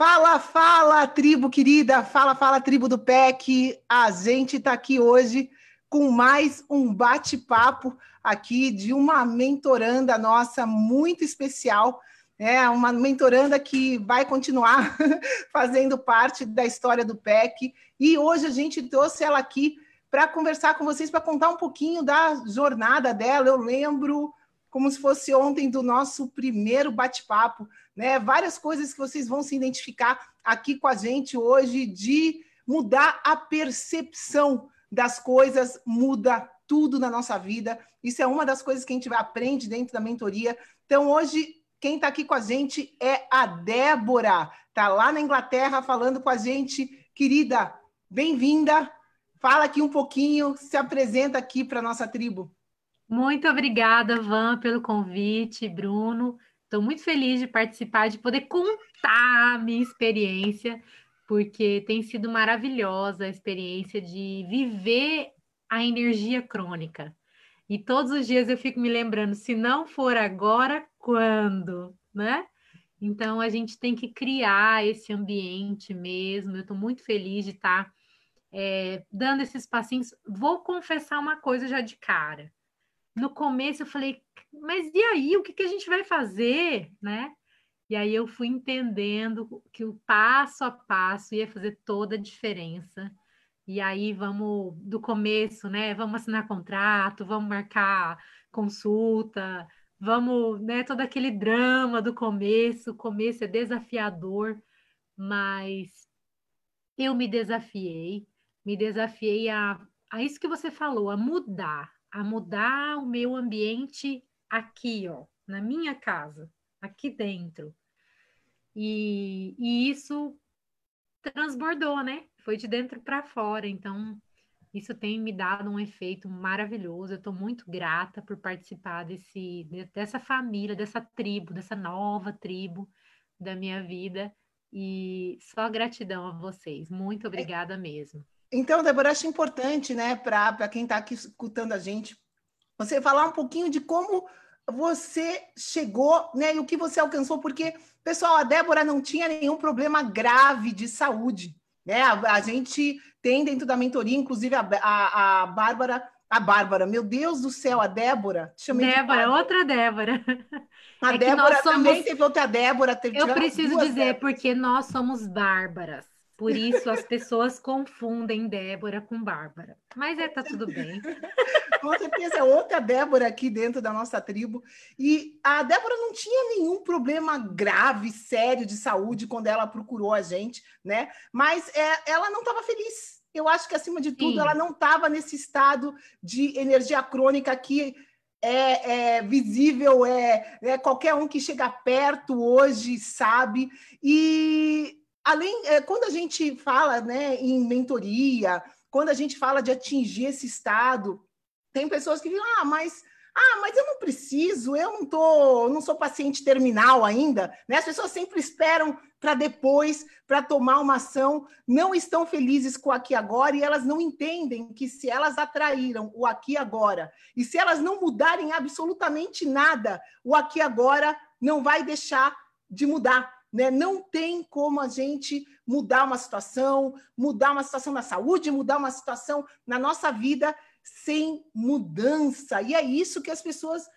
Fala, fala, tribo querida, fala, fala, tribo do PEC. A gente está aqui hoje com mais um bate-papo aqui de uma mentoranda nossa muito especial, é uma mentoranda que vai continuar fazendo parte da história do PEC. E hoje a gente trouxe ela aqui para conversar com vocês, para contar um pouquinho da jornada dela. Eu lembro como se fosse ontem do nosso primeiro bate-papo, né? Várias coisas que vocês vão se identificar aqui com a gente hoje de mudar a percepção das coisas, muda tudo na nossa vida. Isso é uma das coisas que a gente aprende dentro da mentoria. Então, hoje, quem está aqui com a gente é a Débora, está lá na Inglaterra falando com a gente. Querida, bem-vinda. Fala aqui um pouquinho, se apresenta aqui para a nossa tribo. Muito obrigada, Van, pelo convite, Bruno. Estou muito feliz de participar, de poder contar a minha experiência, porque tem sido maravilhosa a experiência de viver a energia crônica. E todos os dias eu fico me lembrando, se não for agora, quando, né? Então a gente tem que criar esse ambiente mesmo. Eu estou muito feliz de estar é, dando esses passinhos. Vou confessar uma coisa já de cara no começo eu falei, mas e aí, o que, que a gente vai fazer, né? E aí eu fui entendendo que o passo a passo ia fazer toda a diferença. E aí vamos do começo, né? Vamos assinar contrato, vamos marcar consulta, vamos, né? Todo aquele drama do começo. O começo é desafiador, mas eu me desafiei, me desafiei a, a isso que você falou, a mudar, a mudar o meu ambiente aqui, ó, na minha casa, aqui dentro. E, e isso transbordou, né? Foi de dentro para fora. Então, isso tem me dado um efeito maravilhoso. Eu estou muito grata por participar desse, dessa família, dessa tribo, dessa nova tribo da minha vida. E só gratidão a vocês. Muito obrigada mesmo. Então, Débora, acho importante, né, para quem está aqui escutando a gente, você falar um pouquinho de como você chegou, né, e o que você alcançou, porque, pessoal, a Débora não tinha nenhum problema grave de saúde, né? A, a gente tem dentro da mentoria, inclusive a, a, a Bárbara, a Bárbara, meu Deus do céu, a Débora, Débora, de outra Débora. A é Débora somos... também teve outra Débora. Teve Eu preciso dizer, Déboras. porque nós somos bárbaras. Por isso as pessoas confundem Débora com Bárbara. Mas é, tá tudo bem. com certeza é outra Débora aqui dentro da nossa tribo. E a Débora não tinha nenhum problema grave, sério de saúde quando ela procurou a gente, né? Mas é, ela não estava feliz. Eu acho que, acima de tudo, Sim. ela não estava nesse estado de energia crônica que é, é, visível, é, é, qualquer um que chega perto hoje sabe. E além, é, quando a gente fala né, em mentoria, quando a gente fala de atingir esse estado, tem pessoas que dizem, ah, mas ah, mas eu não preciso, eu não tô, não sou paciente terminal ainda, né? As pessoas sempre esperam para depois, para tomar uma ação, não estão felizes com o aqui agora e elas não entendem que se elas atraíram o aqui agora e se elas não mudarem absolutamente nada, o aqui agora não vai deixar de mudar. Né? Não tem como a gente mudar uma situação, mudar uma situação na saúde, mudar uma situação na nossa vida sem mudança. E é isso que as pessoas.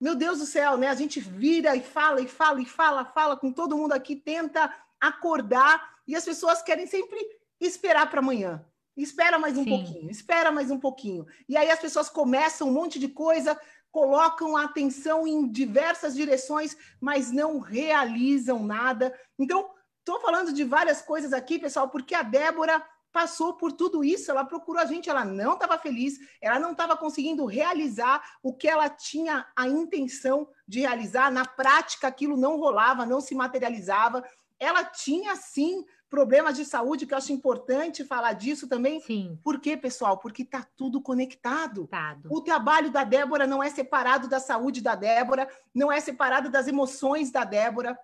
Meu Deus do céu, né? A gente vira e fala e fala e fala, fala com todo mundo aqui, tenta acordar e as pessoas querem sempre esperar para amanhã. Espera mais um Sim. pouquinho, espera mais um pouquinho. E aí as pessoas começam um monte de coisa, colocam a atenção em diversas direções, mas não realizam nada. Então, estou falando de várias coisas aqui, pessoal, porque a Débora passou por tudo isso, ela procurou a gente, ela não estava feliz, ela não estava conseguindo realizar o que ela tinha a intenção de realizar, na prática aquilo não rolava, não se materializava. Ela tinha sim problemas de saúde, que eu acho importante falar disso também. Sim. Por quê, pessoal? Porque está tudo conectado. Tado. O trabalho da Débora não é separado da saúde da Débora, não é separado das emoções da Débora.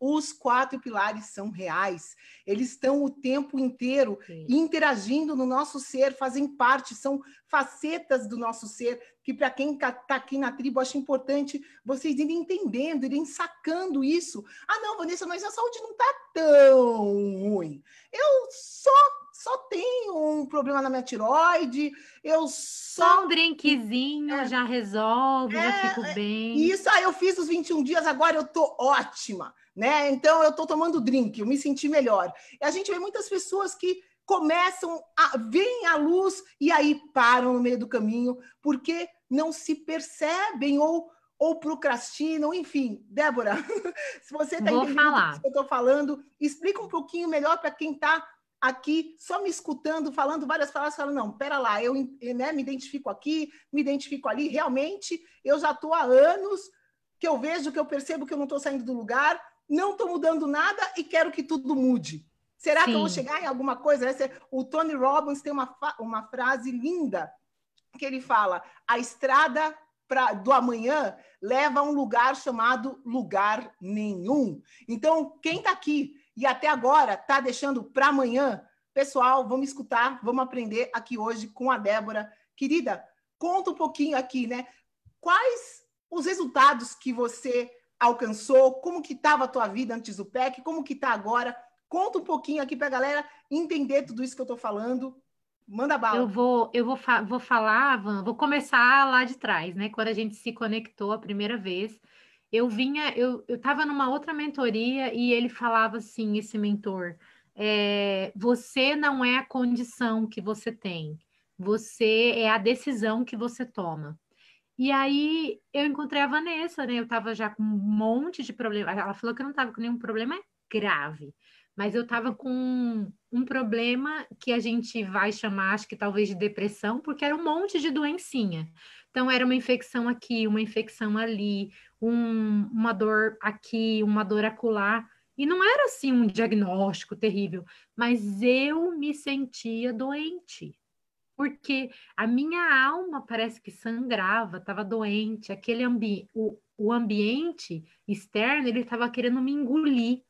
Os quatro pilares são reais. Eles estão o tempo inteiro Sim. interagindo no nosso ser, fazem parte, são facetas do nosso ser, que para quem está aqui na tribo, acho importante vocês irem entendendo, irem sacando isso. Ah, não, Vanessa, mas a saúde não está tão ruim. Eu só só tenho um problema na minha tiroide, eu só... Só um drinkzinho é, já resolve, é, já fico bem. Isso, aí eu fiz os 21 dias, agora eu tô ótima né? Então eu estou tomando drink, eu me senti melhor. E a gente vê muitas pessoas que começam a veem a luz e aí param no meio do caminho porque não se percebem ou ou procrastinam, enfim. Débora, se você está entendendo falar. o que eu estou falando, explica um pouquinho melhor para quem está aqui só me escutando, falando várias palavras, falando, não, pera lá, eu né, me identifico aqui, me identifico ali, realmente eu já estou há anos que eu vejo, que eu percebo que eu não estou saindo do lugar, não estou mudando nada e quero que tudo mude. Será Sim. que eu vou chegar em alguma coisa? O Tony Robbins tem uma, uma frase linda que ele fala: a estrada pra, do amanhã leva a um lugar chamado lugar nenhum. Então, quem está aqui e até agora está deixando para amanhã, pessoal, vamos escutar, vamos aprender aqui hoje com a Débora. Querida, conta um pouquinho aqui, né? Quais os resultados que você alcançou, como que estava a tua vida antes do PEC, como que está agora. Conta um pouquinho aqui para a galera entender tudo isso que eu estou falando. Manda bala. Eu vou, eu vou, fa vou falar, Van, vou começar lá de trás, né? Quando a gente se conectou a primeira vez, eu vinha, eu estava numa outra mentoria e ele falava assim, esse mentor, é, você não é a condição que você tem, você é a decisão que você toma. E aí eu encontrei a Vanessa, né? Eu tava já com um monte de problema. Ela falou que eu não tava com nenhum problema grave, mas eu tava com um problema que a gente vai chamar, acho que talvez de depressão, porque era um monte de doencinha. Então era uma infecção aqui, uma infecção ali, um, uma dor aqui, uma dor acolá. E não era assim um diagnóstico terrível, mas eu me sentia doente porque a minha alma parece que sangrava, estava doente, aquele ambi o, o ambiente externo ele estava querendo me engolir.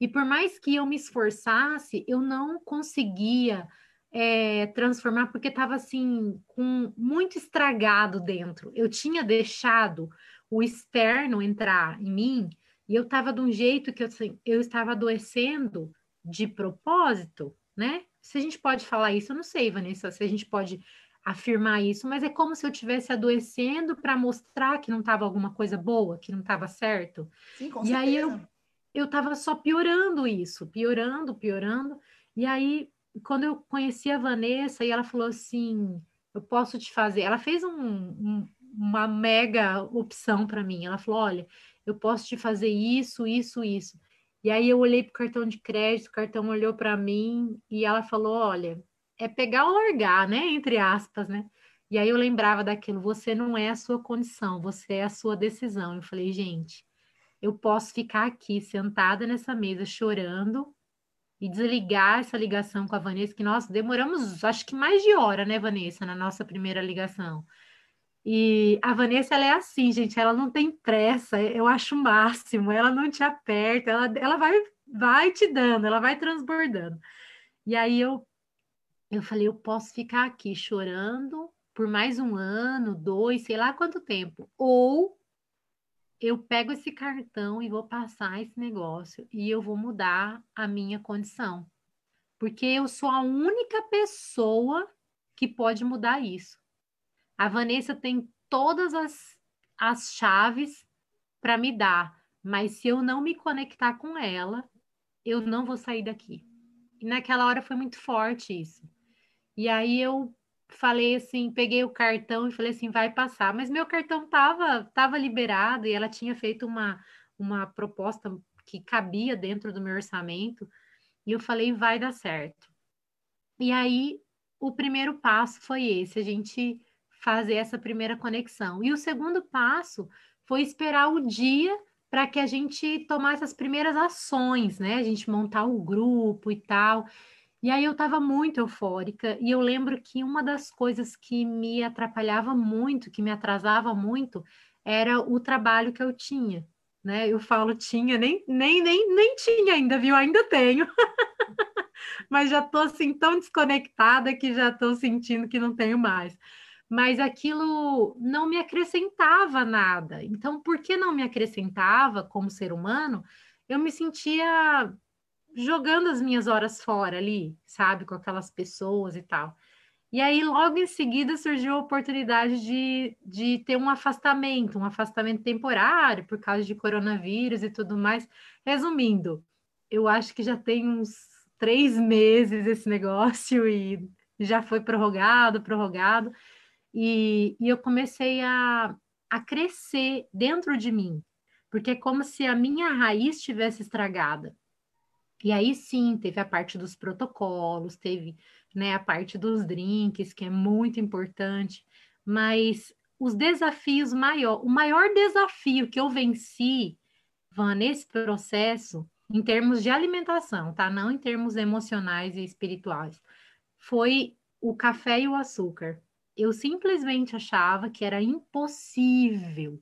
E por mais que eu me esforçasse, eu não conseguia é, transformar, porque estava assim, com muito estragado dentro. Eu tinha deixado o externo entrar em mim e eu estava de um jeito que eu, assim, eu estava adoecendo de propósito, né? Se a gente pode falar isso, eu não sei, Vanessa, se a gente pode afirmar isso, mas é como se eu estivesse adoecendo para mostrar que não estava alguma coisa boa, que não estava certo. Sim, com e certeza. aí eu eu estava só piorando isso, piorando, piorando. E aí, quando eu conheci a Vanessa, e ela falou assim: eu posso te fazer. Ela fez um, um, uma mega opção para mim. Ela falou: olha, eu posso te fazer isso, isso, isso. E aí eu olhei para o cartão de crédito, o cartão olhou para mim e ela falou: olha, é pegar ou largar, né? Entre aspas, né? E aí eu lembrava daquilo, você não é a sua condição, você é a sua decisão. Eu falei, gente, eu posso ficar aqui sentada nessa mesa chorando e desligar essa ligação com a Vanessa, que nós demoramos acho que mais de hora, né, Vanessa, na nossa primeira ligação. E a Vanessa, ela é assim, gente, ela não tem pressa, eu acho o máximo, ela não te aperta, ela, ela vai, vai te dando, ela vai transbordando. E aí eu, eu falei, eu posso ficar aqui chorando por mais um ano, dois, sei lá quanto tempo, ou eu pego esse cartão e vou passar esse negócio e eu vou mudar a minha condição. Porque eu sou a única pessoa que pode mudar isso. A Vanessa tem todas as, as chaves para me dar, mas se eu não me conectar com ela, eu não vou sair daqui. E naquela hora foi muito forte isso. E aí eu falei assim, peguei o cartão e falei assim, vai passar. Mas meu cartão tava, tava liberado e ela tinha feito uma, uma proposta que cabia dentro do meu orçamento. E eu falei, vai dar certo. E aí o primeiro passo foi esse, a gente fazer essa primeira conexão. E o segundo passo foi esperar o dia para que a gente tomasse as primeiras ações, né? A gente montar o grupo e tal. E aí eu estava muito eufórica e eu lembro que uma das coisas que me atrapalhava muito, que me atrasava muito, era o trabalho que eu tinha, né? Eu falo tinha, nem nem nem, nem tinha ainda, viu? Ainda tenho. Mas já estou assim tão desconectada que já estou sentindo que não tenho mais. Mas aquilo não me acrescentava nada. Então, por que não me acrescentava como ser humano? Eu me sentia jogando as minhas horas fora ali, sabe, com aquelas pessoas e tal. E aí, logo em seguida, surgiu a oportunidade de, de ter um afastamento, um afastamento temporário por causa de coronavírus e tudo mais. Resumindo, eu acho que já tem uns três meses esse negócio e já foi prorrogado, prorrogado. E, e eu comecei a, a crescer dentro de mim, porque é como se a minha raiz tivesse estragada. E aí sim, teve a parte dos protocolos, teve né, a parte dos drinks, que é muito importante, mas os desafios maior, o maior desafio que eu venci, Van, nesse processo, em termos de alimentação, tá? Não em termos emocionais e espirituais, foi o café e o açúcar. Eu simplesmente achava que era impossível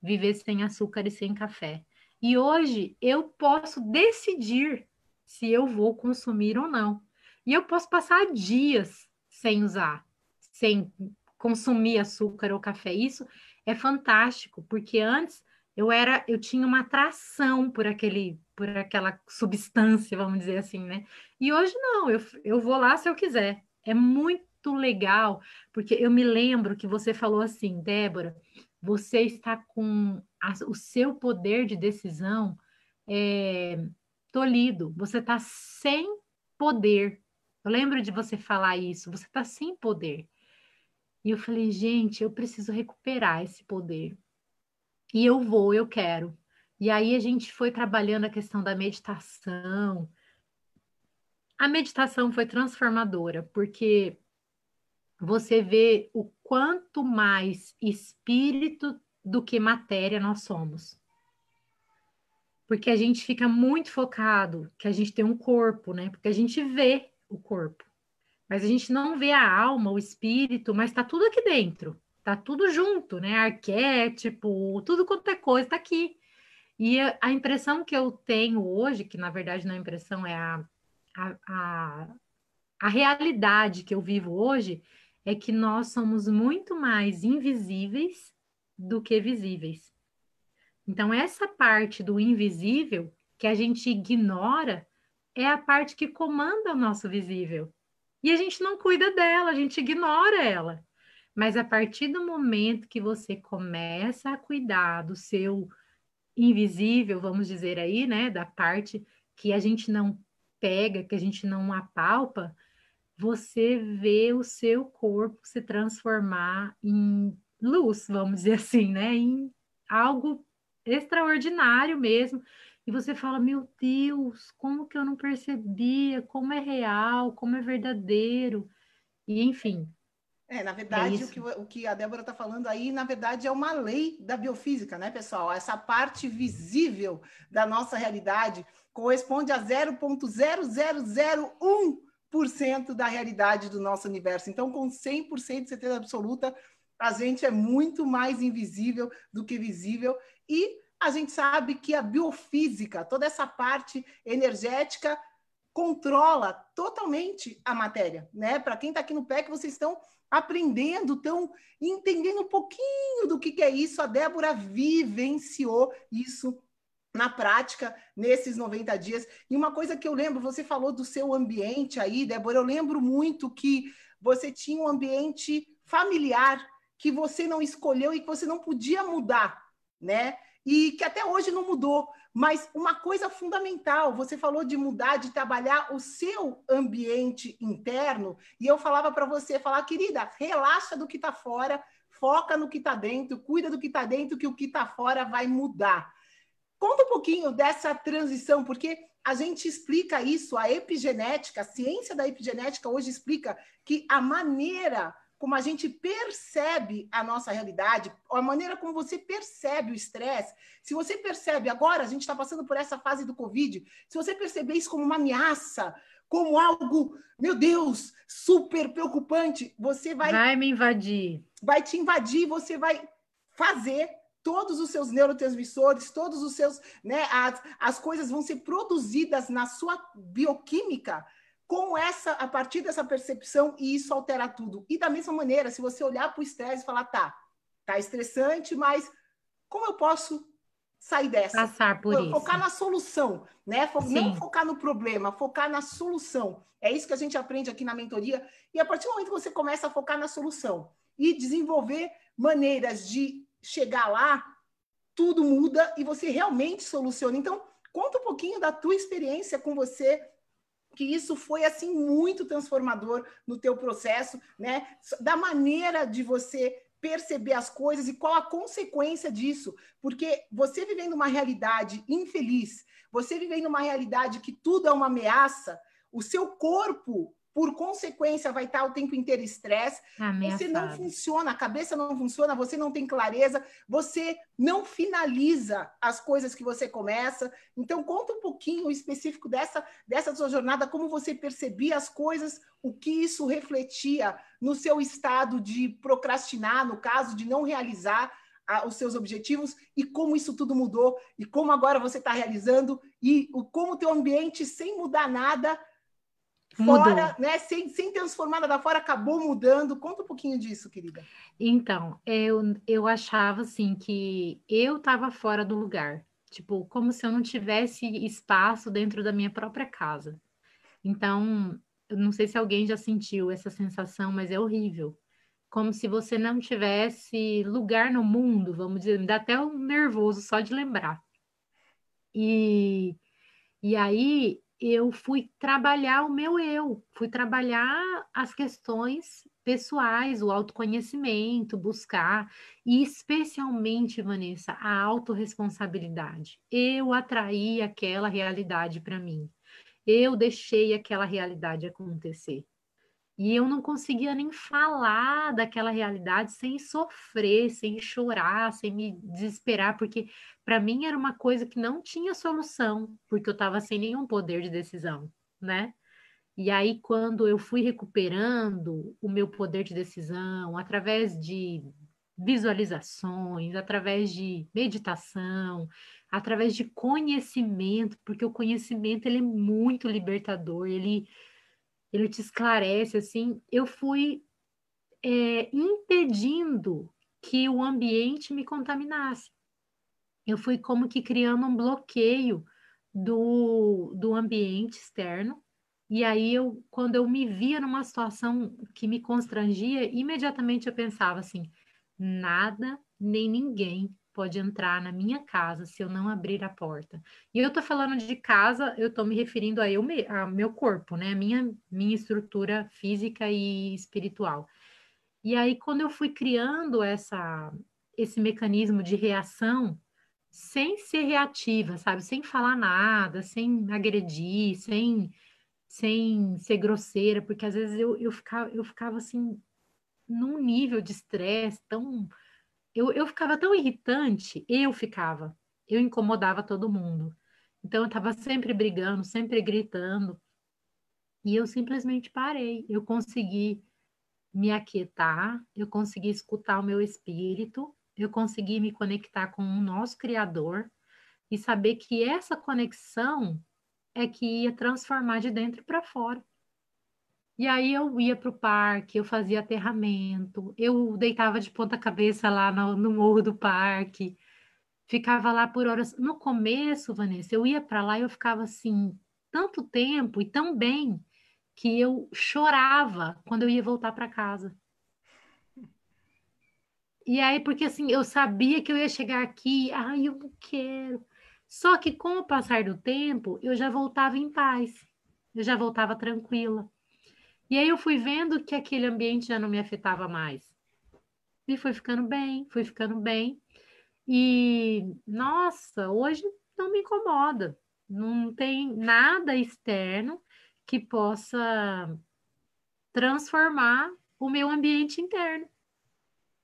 viver sem açúcar e sem café. E hoje eu posso decidir se eu vou consumir ou não. E eu posso passar dias sem usar, sem consumir açúcar ou café. Isso é fantástico, porque antes eu era, eu tinha uma atração por aquele, por aquela substância, vamos dizer assim, né? E hoje não, eu, eu vou lá se eu quiser. É muito legal, porque eu me lembro que você falou assim, Débora, você está com a, o seu poder de decisão é, tolhido, você está sem poder. Eu lembro de você falar isso, você está sem poder. E eu falei, gente, eu preciso recuperar esse poder. E eu vou, eu quero. E aí a gente foi trabalhando a questão da meditação. A meditação foi transformadora, porque você vê o quanto mais espírito do que matéria nós somos porque a gente fica muito focado que a gente tem um corpo, né? Porque a gente vê o corpo, mas a gente não vê a alma, o espírito, mas tá tudo aqui dentro, tá tudo junto, né? Arquétipo, tudo quanto é coisa tá aqui. E a impressão que eu tenho hoje, que na verdade não é impressão, é a, a, a, a realidade que eu vivo hoje, é que nós somos muito mais invisíveis do que visíveis. Então, essa parte do invisível que a gente ignora é a parte que comanda o nosso visível. E a gente não cuida dela, a gente ignora ela. Mas a partir do momento que você começa a cuidar do seu invisível, vamos dizer aí, né, da parte que a gente não pega, que a gente não apalpa, você vê o seu corpo se transformar em luz, vamos dizer assim, né, em algo extraordinário mesmo. E você fala, meu Deus, como que eu não percebia? Como é real, como é verdadeiro. E enfim. É, na verdade, é o, que, o que a Débora está falando aí, na verdade, é uma lei da biofísica, né, pessoal? Essa parte visível da nossa realidade corresponde a 0,0001% da realidade do nosso universo. Então, com 100% de certeza absoluta, a gente é muito mais invisível do que visível e a gente sabe que a biofísica, toda essa parte energética, controla totalmente a matéria, né? Para quem está aqui no PEC, vocês estão aprendendo, estão entendendo um pouquinho do que, que é isso. A Débora vivenciou isso na prática nesses 90 dias. E uma coisa que eu lembro, você falou do seu ambiente aí, Débora, eu lembro muito que você tinha um ambiente familiar que você não escolheu e que você não podia mudar, né? E que até hoje não mudou. Mas uma coisa fundamental, você falou de mudar, de trabalhar o seu ambiente interno, e eu falava para você, falar, querida, relaxa do que está fora, foca no que está dentro, cuida do que está dentro, que o que está fora vai mudar. Conta um pouquinho dessa transição, porque a gente explica isso, a epigenética, a ciência da epigenética hoje explica que a maneira como a gente percebe a nossa realidade, a maneira como você percebe o estresse, se você percebe agora, a gente está passando por essa fase do Covid, se você perceber isso como uma ameaça, como algo, meu Deus, super preocupante, você vai. Vai me invadir. Vai te invadir, você vai fazer todos os seus neurotransmissores, todos os seus, né, as, as coisas vão ser produzidas na sua bioquímica com essa, a partir dessa percepção, e isso altera tudo. E da mesma maneira, se você olhar para o estresse e falar, tá, tá estressante, mas como eu posso sair dessa? Passar por isso. Focar na solução, né? Não focar no problema, focar na solução. É isso que a gente aprende aqui na mentoria. E a partir do momento que você começa a focar na solução e desenvolver maneiras de chegar lá, tudo muda e você realmente soluciona. Então, conta um pouquinho da tua experiência com você, que isso foi assim muito transformador no teu processo, né? Da maneira de você perceber as coisas e qual a consequência disso, porque você vivendo uma realidade infeliz, você vivendo uma realidade que tudo é uma ameaça, o seu corpo por consequência, vai estar o tempo inteiro estresse. Você não funciona, a cabeça não funciona, você não tem clareza, você não finaliza as coisas que você começa. Então, conta um pouquinho específico dessa, dessa sua jornada, como você percebia as coisas, o que isso refletia no seu estado de procrastinar, no caso de não realizar os seus objetivos e como isso tudo mudou e como agora você está realizando e o, como o teu ambiente sem mudar nada fora, né? Sem, sem transformar nada fora, acabou mudando. Conta um pouquinho disso, querida. Então, eu, eu achava assim que eu estava fora do lugar. Tipo, como se eu não tivesse espaço dentro da minha própria casa. Então, eu não sei se alguém já sentiu essa sensação, mas é horrível. Como se você não tivesse lugar no mundo, vamos dizer, me dá até um nervoso só de lembrar. E, e aí eu fui trabalhar o meu eu, fui trabalhar as questões pessoais, o autoconhecimento, buscar, e especialmente, Vanessa, a autorresponsabilidade. Eu atraí aquela realidade para mim. Eu deixei aquela realidade acontecer. E eu não conseguia nem falar daquela realidade sem sofrer, sem chorar, sem me desesperar, porque para mim era uma coisa que não tinha solução, porque eu estava sem nenhum poder de decisão, né? E aí, quando eu fui recuperando o meu poder de decisão, através de visualizações, através de meditação, através de conhecimento, porque o conhecimento ele é muito libertador, ele ele te esclarece, assim, eu fui é, impedindo que o ambiente me contaminasse. Eu fui como que criando um bloqueio do, do ambiente externo. E aí, eu, quando eu me via numa situação que me constrangia, imediatamente eu pensava assim: nada nem ninguém pode entrar na minha casa se eu não abrir a porta. E eu tô falando de casa, eu tô me referindo a eu, a meu corpo, né? Minha, minha estrutura física e espiritual. E aí, quando eu fui criando essa, esse mecanismo de reação, sem ser reativa, sabe? Sem falar nada, sem agredir, sem, sem ser grosseira, porque às vezes eu, eu, ficava, eu ficava assim, num nível de estresse tão eu, eu ficava tão irritante, eu ficava, eu incomodava todo mundo. Então eu estava sempre brigando, sempre gritando. E eu simplesmente parei. Eu consegui me aquietar, eu consegui escutar o meu espírito, eu consegui me conectar com o nosso Criador e saber que essa conexão é que ia transformar de dentro para fora. E aí eu ia para o parque, eu fazia aterramento, eu deitava de ponta cabeça lá no, no morro do parque, ficava lá por horas. No começo, Vanessa, eu ia para lá e eu ficava assim, tanto tempo e tão bem, que eu chorava quando eu ia voltar para casa. E aí, porque assim, eu sabia que eu ia chegar aqui, ai, eu não quero. Só que com o passar do tempo, eu já voltava em paz, eu já voltava tranquila. E aí eu fui vendo que aquele ambiente já não me afetava mais. E foi ficando bem, foi ficando bem. E, nossa, hoje não me incomoda. Não tem nada externo que possa transformar o meu ambiente interno.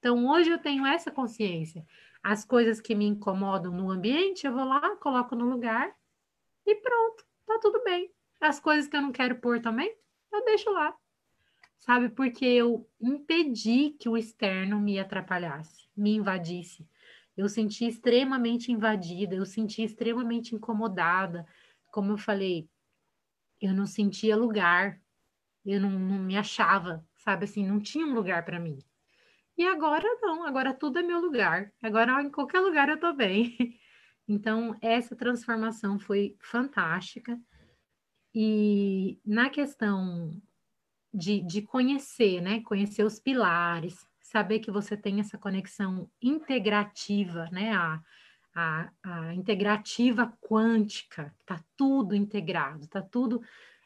Então, hoje eu tenho essa consciência. As coisas que me incomodam no ambiente, eu vou lá, coloco no lugar e pronto, tá tudo bem. As coisas que eu não quero pôr também, eu deixo lá. Sabe? Porque eu impedi que o externo me atrapalhasse, me invadisse. Eu senti extremamente invadida, eu senti extremamente incomodada. Como eu falei, eu não sentia lugar, eu não, não me achava, sabe assim, não tinha um lugar para mim. E agora não, agora tudo é meu lugar. Agora em qualquer lugar eu tô bem. Então, essa transformação foi fantástica. E na questão de, de conhecer, né? Conhecer os pilares, saber que você tem essa conexão integrativa, né? A, a, a integrativa quântica, tá tudo integrado, tá tudo.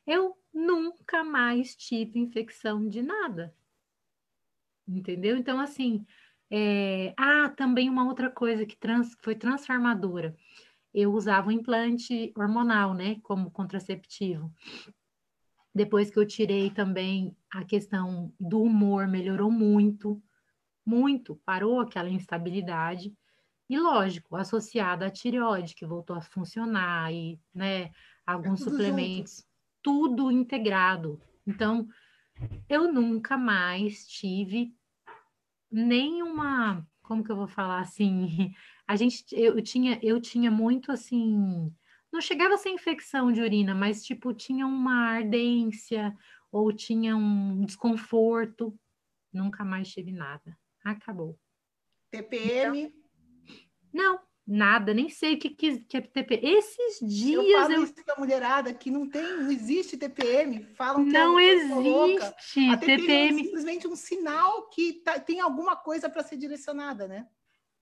Eu nunca mais tive infecção de nada. Entendeu? Então, assim, é... ah, também uma outra coisa que trans... foi transformadora. Eu usava um implante hormonal, né, como contraceptivo. Depois que eu tirei também a questão do humor, melhorou muito, muito, parou aquela instabilidade. E lógico, associada à tireoide, que voltou a funcionar, e né, alguns é suplementos, junto. tudo integrado. Então, eu nunca mais tive nenhuma, como que eu vou falar assim? A gente, eu tinha, eu tinha muito assim, não chegava a ser infecção de urina, mas tipo, tinha uma ardência ou tinha um desconforto. Nunca mais tive nada. Acabou. TPM? Então, não, nada, nem sei o que, que, é TPM. Esses dias. Eu falo eu... isso da mulherada que não tem, não existe TPM. Falam que não é existe. A TPM, TPM é simplesmente um sinal que tá, tem alguma coisa para ser direcionada, né?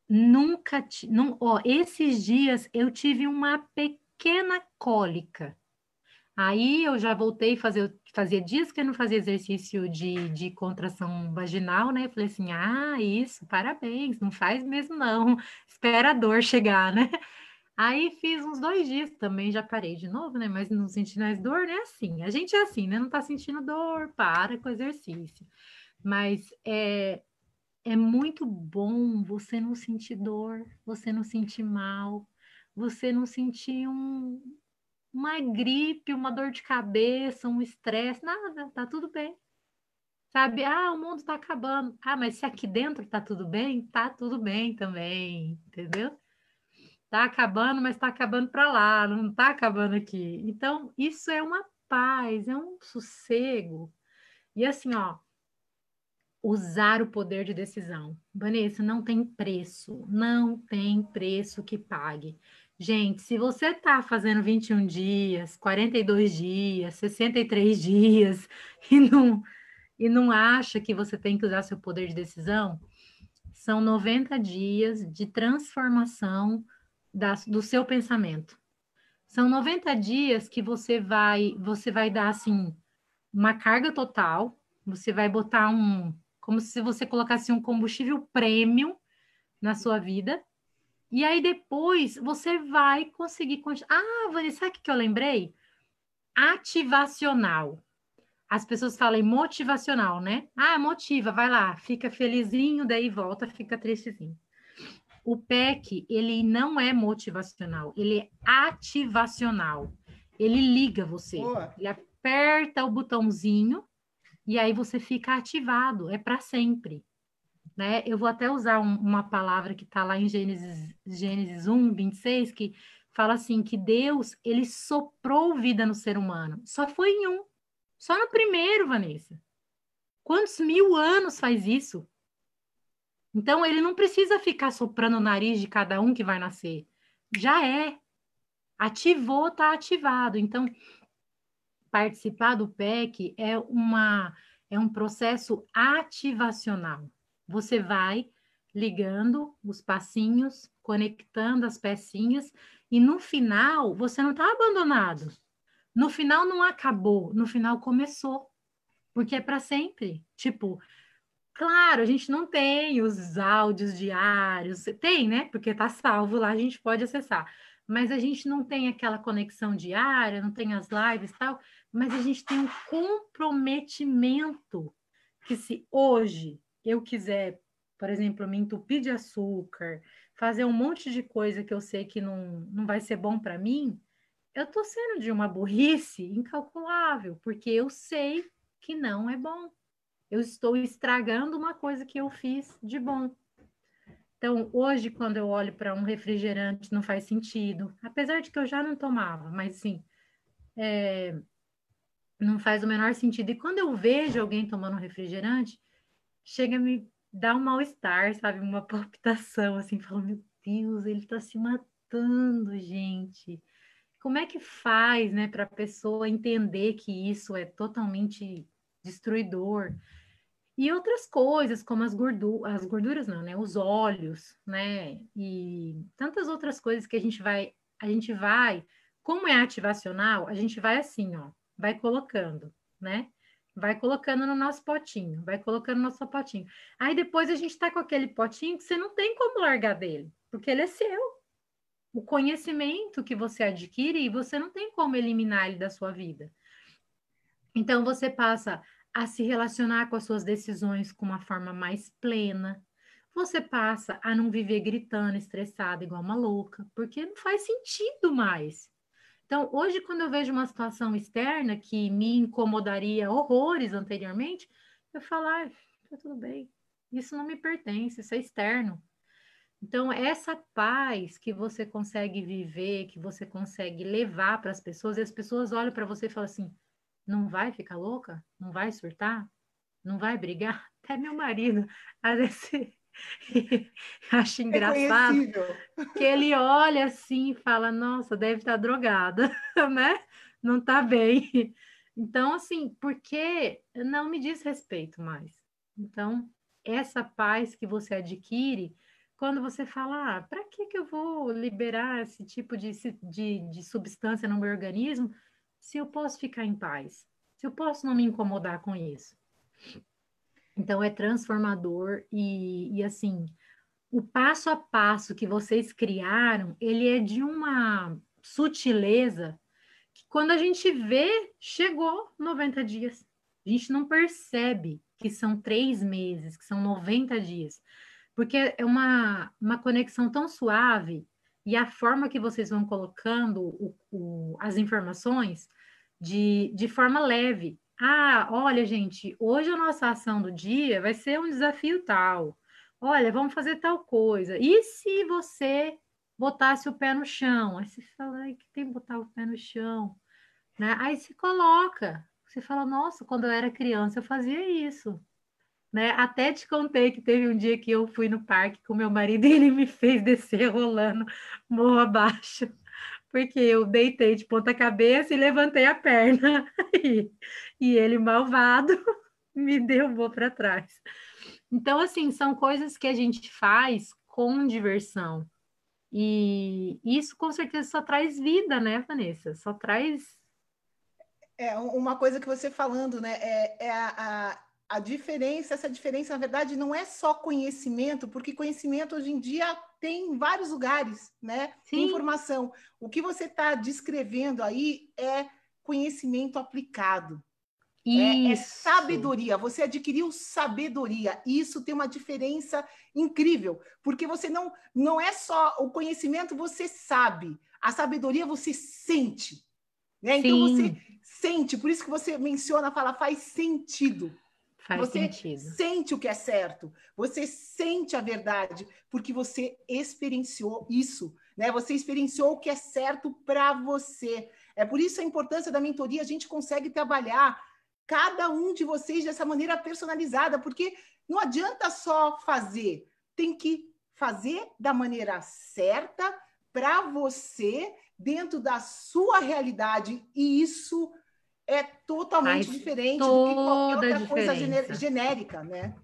Nunca, não, ó, esses dias eu tive uma pequena cólica. Aí eu já voltei a fazer, fazia dias que eu não fazia exercício de, de contração vaginal, né? falei assim, ah, isso, parabéns, não faz mesmo não, espera a dor chegar, né? Aí fiz uns dois dias também, já parei de novo, né? Mas não senti mais dor, né? Assim, a gente é assim, né? Não tá sentindo dor, para com o exercício. Mas é, é muito bom você não sentir dor, você não sentir mal, você não sentir um, uma gripe, uma dor de cabeça, um estresse, nada, tá tudo bem. Sabe? Ah, o mundo tá acabando. Ah, mas se aqui dentro tá tudo bem, tá tudo bem também, entendeu? Tá acabando, mas tá acabando para lá, não tá acabando aqui. Então, isso é uma paz, é um sossego. E assim, ó, usar o poder de decisão. Vanessa, não tem preço, não tem preço que pague. Gente, se você está fazendo 21 dias, 42 dias, 63 dias e não, e não acha que você tem que usar seu poder de decisão, são 90 dias de transformação da, do seu pensamento. São 90 dias que você vai, você vai dar assim uma carga total, você vai botar um, como se você colocasse um combustível premium na sua vida e aí depois você vai conseguir. Ah, Vanessa, sabe o que eu lembrei? Ativacional. As pessoas falam motivacional, né? Ah, motiva, vai lá, fica felizinho, daí volta, fica tristezinho. O PEC, ele não é motivacional, ele é ativacional. Ele liga você. Boa. Ele aperta o botãozinho e aí você fica ativado, é para sempre né? Eu vou até usar um, uma palavra que está lá em Gênesis, Gênesis 1, 26, que fala assim, que Deus, ele soprou vida no ser humano. Só foi em um. Só no primeiro, Vanessa. Quantos mil anos faz isso? Então, ele não precisa ficar soprando o nariz de cada um que vai nascer. Já é. Ativou, está ativado. Então, participar do PEC é, uma, é um processo ativacional. Você vai ligando os passinhos, conectando as pecinhas, e no final você não está abandonado. No final não acabou, no final começou, porque é para sempre. Tipo, claro, a gente não tem os áudios diários, tem, né? Porque está salvo lá, a gente pode acessar. Mas a gente não tem aquela conexão diária, não tem as lives e tal, mas a gente tem um comprometimento que se hoje eu quiser, por exemplo, me entupir de açúcar, fazer um monte de coisa que eu sei que não, não vai ser bom para mim, eu estou sendo de uma burrice incalculável, porque eu sei que não é bom. Eu estou estragando uma coisa que eu fiz de bom. Então, hoje, quando eu olho para um refrigerante, não faz sentido, apesar de que eu já não tomava, mas sim, é, não faz o menor sentido. E quando eu vejo alguém tomando refrigerante, chega a me dar um mal-estar, sabe? Uma palpitação, assim, falando, meu Deus, ele está se matando, gente. Como é que faz, né, para a pessoa entender que isso é totalmente destruidor? E outras coisas, como as gorduras, as gorduras não, né? Os óleos, né? E tantas outras coisas que a gente vai, a gente vai, como é ativacional, a gente vai assim, ó, vai colocando, né? Vai colocando no nosso potinho, vai colocando no nosso potinho. Aí depois a gente tá com aquele potinho que você não tem como largar dele, porque ele é seu. O conhecimento que você adquire, você não tem como eliminar ele da sua vida. Então você passa a se relacionar com as suas decisões com uma forma mais plena. Você passa a não viver gritando, estressada, igual uma louca, porque não faz sentido mais. Então, hoje, quando eu vejo uma situação externa que me incomodaria horrores anteriormente, eu falo, ah, tá tudo bem, isso não me pertence, isso é externo. Então, essa paz que você consegue viver, que você consegue levar para as pessoas, e as pessoas olham para você e falam assim: não vai ficar louca? Não vai surtar? Não vai brigar? Até meu marido, às vezes, acho engraçado que ele olha assim e fala: Nossa, deve estar drogada, né? Não está bem. Então, assim, porque não me diz respeito mais. Então, essa paz que você adquire quando você fala, ah, para que, que eu vou liberar esse tipo de, de, de substância no meu organismo se eu posso ficar em paz, se eu posso não me incomodar com isso. Então é transformador e, e assim, o passo a passo que vocês criaram, ele é de uma sutileza que quando a gente vê, chegou 90 dias. A gente não percebe que são três meses, que são 90 dias, porque é uma, uma conexão tão suave e a forma que vocês vão colocando o, o, as informações de, de forma leve. Ah, olha, gente, hoje a nossa ação do dia vai ser um desafio tal. Olha, vamos fazer tal coisa. E se você botasse o pé no chão? Aí você fala, que tem que botar o pé no chão? Né? Aí se coloca. Você fala, nossa, quando eu era criança eu fazia isso. Né? Até te contei que teve um dia que eu fui no parque com meu marido e ele me fez descer rolando morro abaixo, porque eu deitei de ponta cabeça e levantei a perna e, e ele malvado me derrubou para trás. Então, assim, são coisas que a gente faz com diversão. E isso com certeza só traz vida, né, Vanessa? Só traz. É, uma coisa que você falando, né? É, é a, a a diferença, essa diferença, na verdade, não é só conhecimento, porque conhecimento hoje em dia tem em vários lugares, né? Sim. Informação. O que você está descrevendo aí é conhecimento aplicado. É, é, sabedoria. Você adquiriu sabedoria. Isso tem uma diferença incrível, porque você não não é só o conhecimento, você sabe. A sabedoria você sente. Né? Então você sente, por isso que você menciona, fala, faz sentido. Faz você sentido. sente o que é certo, você sente a verdade, porque você experienciou isso, né? Você experienciou o que é certo para você. É por isso a importância da mentoria, a gente consegue trabalhar cada um de vocês dessa maneira personalizada, porque não adianta só fazer, tem que fazer da maneira certa para você, dentro da sua realidade, e isso é totalmente Faz diferente do que qualquer outra coisa genérica, né?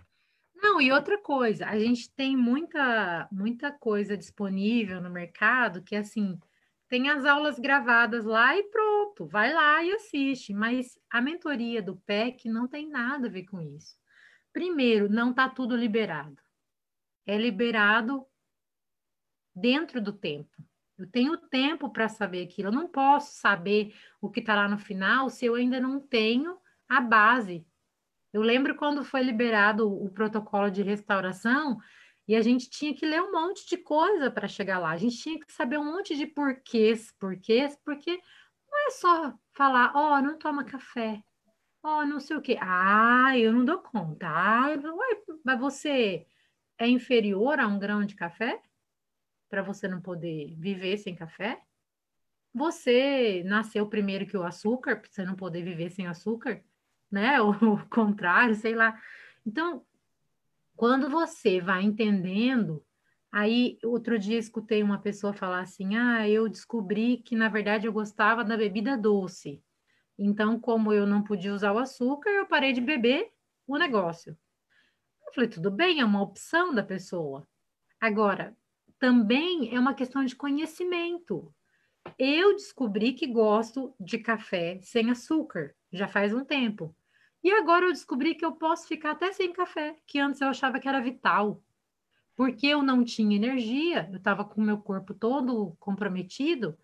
Não, e outra coisa, a gente tem muita, muita coisa disponível no mercado que, assim, tem as aulas gravadas lá e pronto, vai lá e assiste. Mas a mentoria do PEC não tem nada a ver com isso. Primeiro, não está tudo liberado. É liberado dentro do tempo. Eu tenho tempo para saber aquilo. Eu não posso saber o que está lá no final se eu ainda não tenho a base. Eu lembro quando foi liberado o protocolo de restauração e a gente tinha que ler um monte de coisa para chegar lá. A gente tinha que saber um monte de porquês, porquês, porque não é só falar, ó, oh, não toma café, ó, oh, não sei o quê. Ah, eu não dou conta. Ah, ué, mas você é inferior a um grão de café? Para você não poder viver sem café? Você nasceu primeiro que o açúcar, para você não poder viver sem açúcar, né? Ou o contrário, sei lá. Então, quando você vai entendendo, aí outro dia escutei uma pessoa falar assim: "Ah, eu descobri que na verdade eu gostava da bebida doce. Então, como eu não podia usar o açúcar, eu parei de beber o negócio". Eu falei: "Tudo bem, é uma opção da pessoa". Agora, também é uma questão de conhecimento. Eu descobri que gosto de café sem açúcar, já faz um tempo. E agora eu descobri que eu posso ficar até sem café, que antes eu achava que era vital. Porque eu não tinha energia, eu estava com o meu corpo todo comprometido.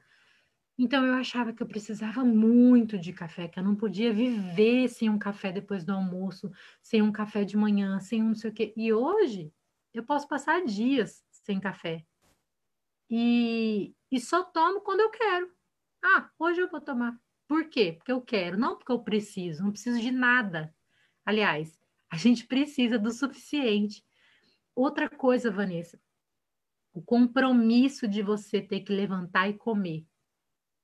Então eu achava que eu precisava muito de café, que eu não podia viver sem um café depois do almoço, sem um café de manhã, sem um não sei o quê. E hoje eu posso passar dias sem café. E, e só tomo quando eu quero. Ah, hoje eu vou tomar. Por quê? Porque eu quero, não porque eu preciso, não preciso de nada. Aliás, a gente precisa do suficiente. Outra coisa, Vanessa, o compromisso de você ter que levantar e comer.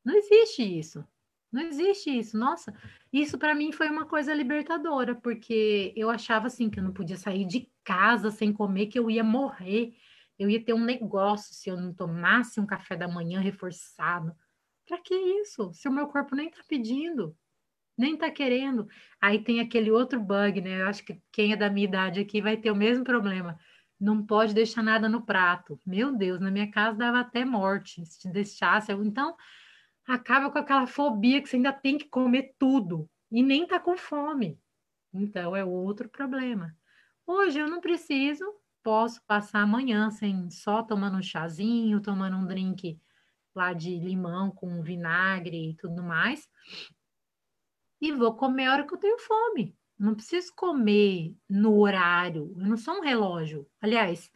Não existe isso. Não existe isso. Nossa, isso para mim foi uma coisa libertadora, porque eu achava assim que eu não podia sair de casa sem comer, que eu ia morrer eu ia ter um negócio se eu não tomasse um café da manhã reforçado. Para que isso? Se o meu corpo nem está pedindo, nem está querendo. Aí tem aquele outro bug, né? Eu acho que quem é da minha idade aqui vai ter o mesmo problema. Não pode deixar nada no prato. Meu Deus, na minha casa dava até morte se te deixasse. Então, acaba com aquela fobia que você ainda tem que comer tudo e nem está com fome. Então, é outro problema. Hoje eu não preciso posso passar amanhã sem só tomando um chazinho, tomando um drink lá de limão com vinagre e tudo mais. E vou comer a hora que eu tenho fome. Não preciso comer no horário. Eu não sou um relógio. Aliás,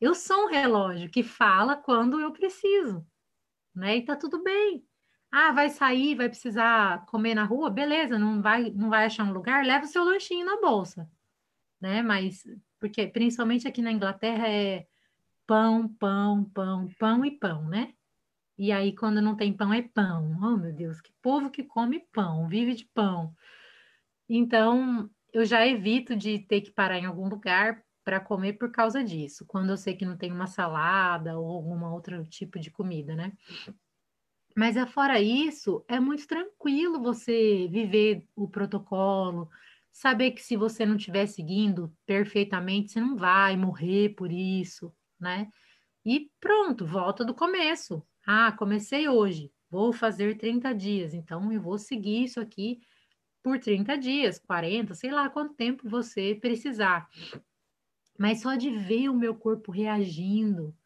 eu sou um relógio que fala quando eu preciso, né? E tá tudo bem. Ah, vai sair, vai precisar comer na rua, beleza? Não vai, não vai achar um lugar, leva o seu lanchinho na bolsa, né? Mas porque principalmente aqui na Inglaterra é pão, pão, pão, pão e pão, né? E aí, quando não tem pão, é pão. Oh, meu Deus, que povo que come pão, vive de pão. Então, eu já evito de ter que parar em algum lugar para comer por causa disso, quando eu sei que não tem uma salada ou algum outro tipo de comida, né? Mas é fora isso, é muito tranquilo você viver o protocolo, saber que se você não estiver seguindo perfeitamente, você não vai morrer por isso, né? E pronto, volta do começo. Ah, comecei hoje, vou fazer 30 dias, então eu vou seguir isso aqui por 30 dias, 40, sei lá quanto tempo você precisar. Mas só de ver o meu corpo reagindo,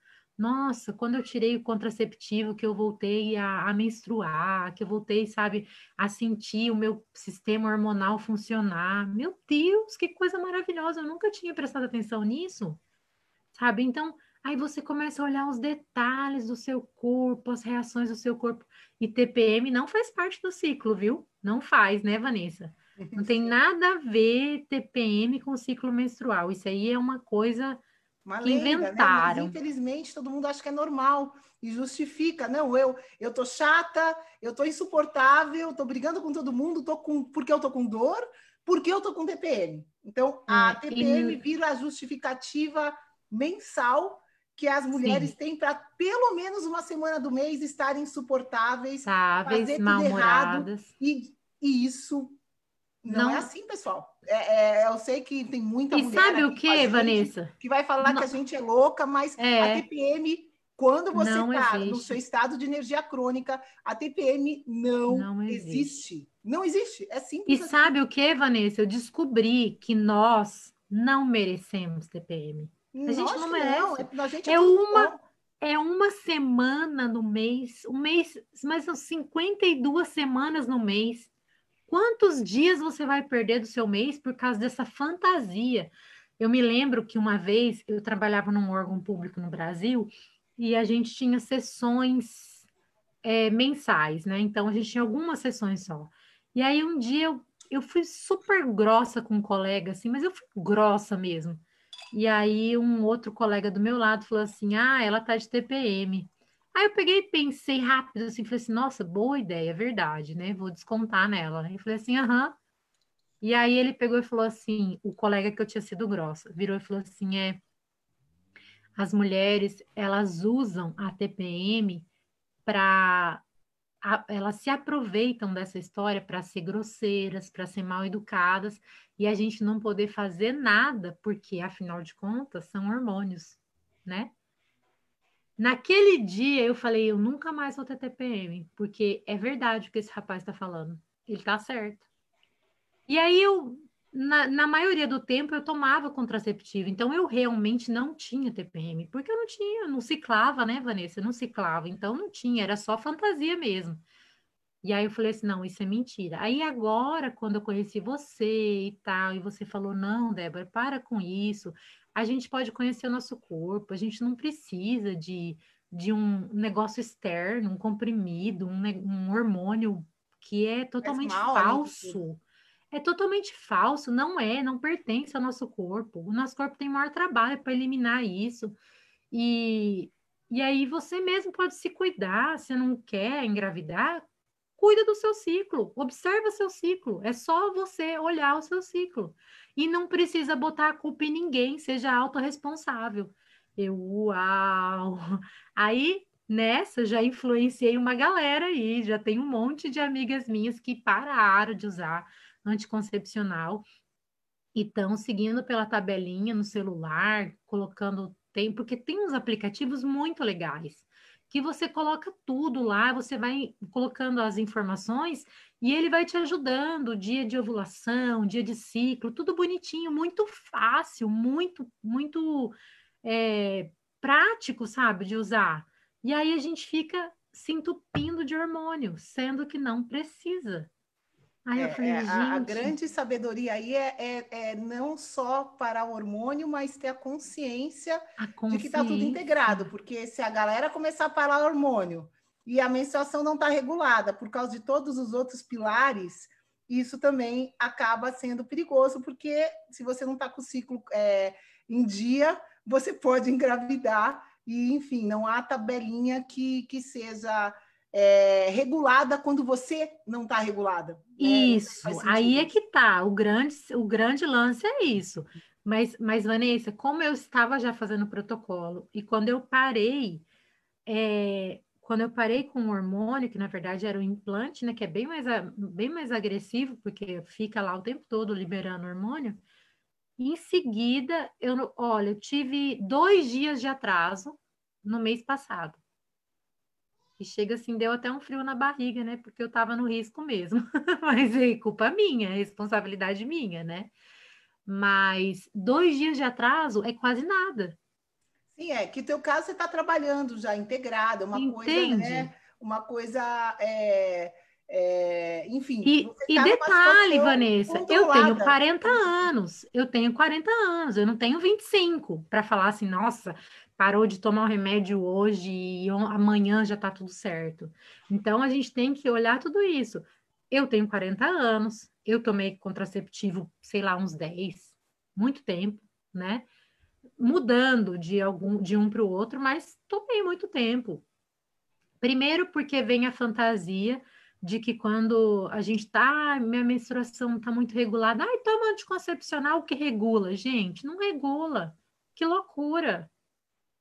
nossa, quando eu tirei o contraceptivo, que eu voltei a, a, menstruar, que eu voltei, sabe, a sentir o meu sistema hormonal funcionar. Meu Deus, que coisa maravilhosa! Eu nunca tinha prestado atenção nisso, sabe? Então, aí você começa a olhar os detalhes do seu corpo, as reações do seu corpo. E TPM não faz parte do ciclo, viu? Não faz, né, Vanessa? Não tem nada a ver TPM com ciclo menstrual. Isso aí é uma coisa uma lenda, inventaram. Né? Mas, infelizmente, todo mundo acha que é normal e justifica. Não, eu eu tô chata, eu tô insuportável, tô brigando com todo mundo, tô com porque eu tô com dor, porque eu tô com TPM. Então, a É, TPM e- vira a justificativa mensal que as mulheres Sim. têm para pelo menos uma semana do mês estarem insuportáveis Sáveis, fazer tudo errado. e, e isso não, Não. é assim, pessoal. É, é, eu sei que tem muita E mulher sabe o que, Vanessa? que vai falar Não. que a gente é louca, mas É. a TPM, quando você Não está no seu estado de energia crônica, a TPM não, Não existe. existe. Não existe. É E simples. assim. sabe o que, Vanessa? Eu descobri que nós não merecemos TPM. a gente não merece. É, a gente É tudo uma- bom. É uma semana no mês, um mês, mas são 52 semanas no mês. Quantos dias você vai perder do seu mês por causa dessa fantasia? Eu me lembro que uma vez eu trabalhava num órgão público no Brasil e a gente tinha sessões é, mensais, né? Então a gente tinha algumas sessões só. E aí um dia eu, eu fui super grossa com um colega, assim, mas eu fui grossa mesmo. E aí um outro colega do meu lado falou assim: Ah, ela tá de TPM. Aí eu peguei e pensei rápido assim, falei assim, nossa, boa ideia, é verdade, né? Vou descontar nela. Eu falei assim, aham. E aí ele pegou e falou assim, o colega que eu tinha sido grossa, virou e falou assim, é, as mulheres, elas usam a TPM para elas se aproveitam dessa história para ser grosseiras, para ser mal educadas e a gente não poder fazer nada, porque afinal de contas são hormônios, né? Naquele dia eu falei, eu nunca mais vou ter TPM, porque é verdade o que esse rapaz está falando. Ele tá certo. E aí eu, na, na maioria do tempo, eu tomava contraceptivo, então eu realmente não tinha TPM, porque eu não tinha, não ciclava, né, Vanessa? Não ciclava, então não tinha, era só fantasia mesmo. E aí eu falei assim, não, isso é mentira. Aí agora, quando eu conheci você e tal, e você falou, não, Débora, para com isso. A gente pode conhecer o nosso corpo, a gente não precisa de, de um negócio externo, um comprimido, um, um hormônio que é totalmente mal, falso. É totalmente falso, não é, não pertence ao nosso corpo. O nosso corpo tem maior trabalho para eliminar isso. E, e aí você mesmo pode se cuidar, se não quer engravidar, cuida do seu ciclo, observa seu ciclo. É só você olhar o seu ciclo. E não precisa botar a culpa em ninguém, seja autorresponsável. Eu, uau! Aí, nessa, já influenciei uma galera aí, já tem um monte de amigas minhas que pararam de usar anticoncepcional e estão seguindo pela tabelinha no celular, colocando tem, porque tem uns aplicativos muito legais que você coloca tudo lá, você vai colocando as informações e ele vai te ajudando, dia de ovulação, dia de ciclo, tudo bonitinho, muito fácil, muito, muito é, prático, sabe, de usar. E aí a gente fica se entupindo de hormônio, sendo que não precisa. Aí eu É, falei, é, a, a grande sabedoria aí é, é, é não só para o hormônio, mas ter a consciência a de que está tudo consciência. integrado, porque se a galera começar a parar hormônio e a menstruação não está regulada por causa de todos os outros pilares, isso também acaba sendo perigoso, porque se você não está com o ciclo é, em dia, você pode engravidar e, enfim, não há tabelinha que, que seja é, regulada quando você não está regulada. né? Isso, aí é que tá. O grande, o grande lance é isso. Mas, mas, Vanessa, como eu estava já fazendo protocolo, e quando eu parei, é, quando eu parei com o hormônio, que na verdade era o implante, né, que é bem mais, bem mais agressivo, porque fica lá o tempo todo liberando hormônio, em seguida, eu, olha, eu tive dois dias de atraso no mês passado. E chega assim, deu até um frio na barriga, né? Porque eu tava no risco mesmo. Mas é culpa minha, responsabilidade minha, né? Mas dois dias de atraso é quase nada. Sim, é que teu caso você está trabalhando já integrado, é uma coisa, né? Uma coisa, é, é, enfim. E, e tá detalhe, Vanessa, eu controlada. tenho 40 anos, eu tenho 40 anos, eu não tenho 25 para falar assim, nossa, parou de tomar o remédio hoje e amanhã já tá tudo certo. Então a gente tem que olhar tudo isso. Eu tenho 40 anos, eu tomei contraceptivo, sei lá, uns 10, muito tempo, né? Mudando de algum de um para o outro, mas tomei muito tempo. Primeiro porque vem a fantasia de que quando a gente tá, minha menstruação tá muito regulada, ai, toma anticoncepcional que regula. Gente, não regula. Que loucura.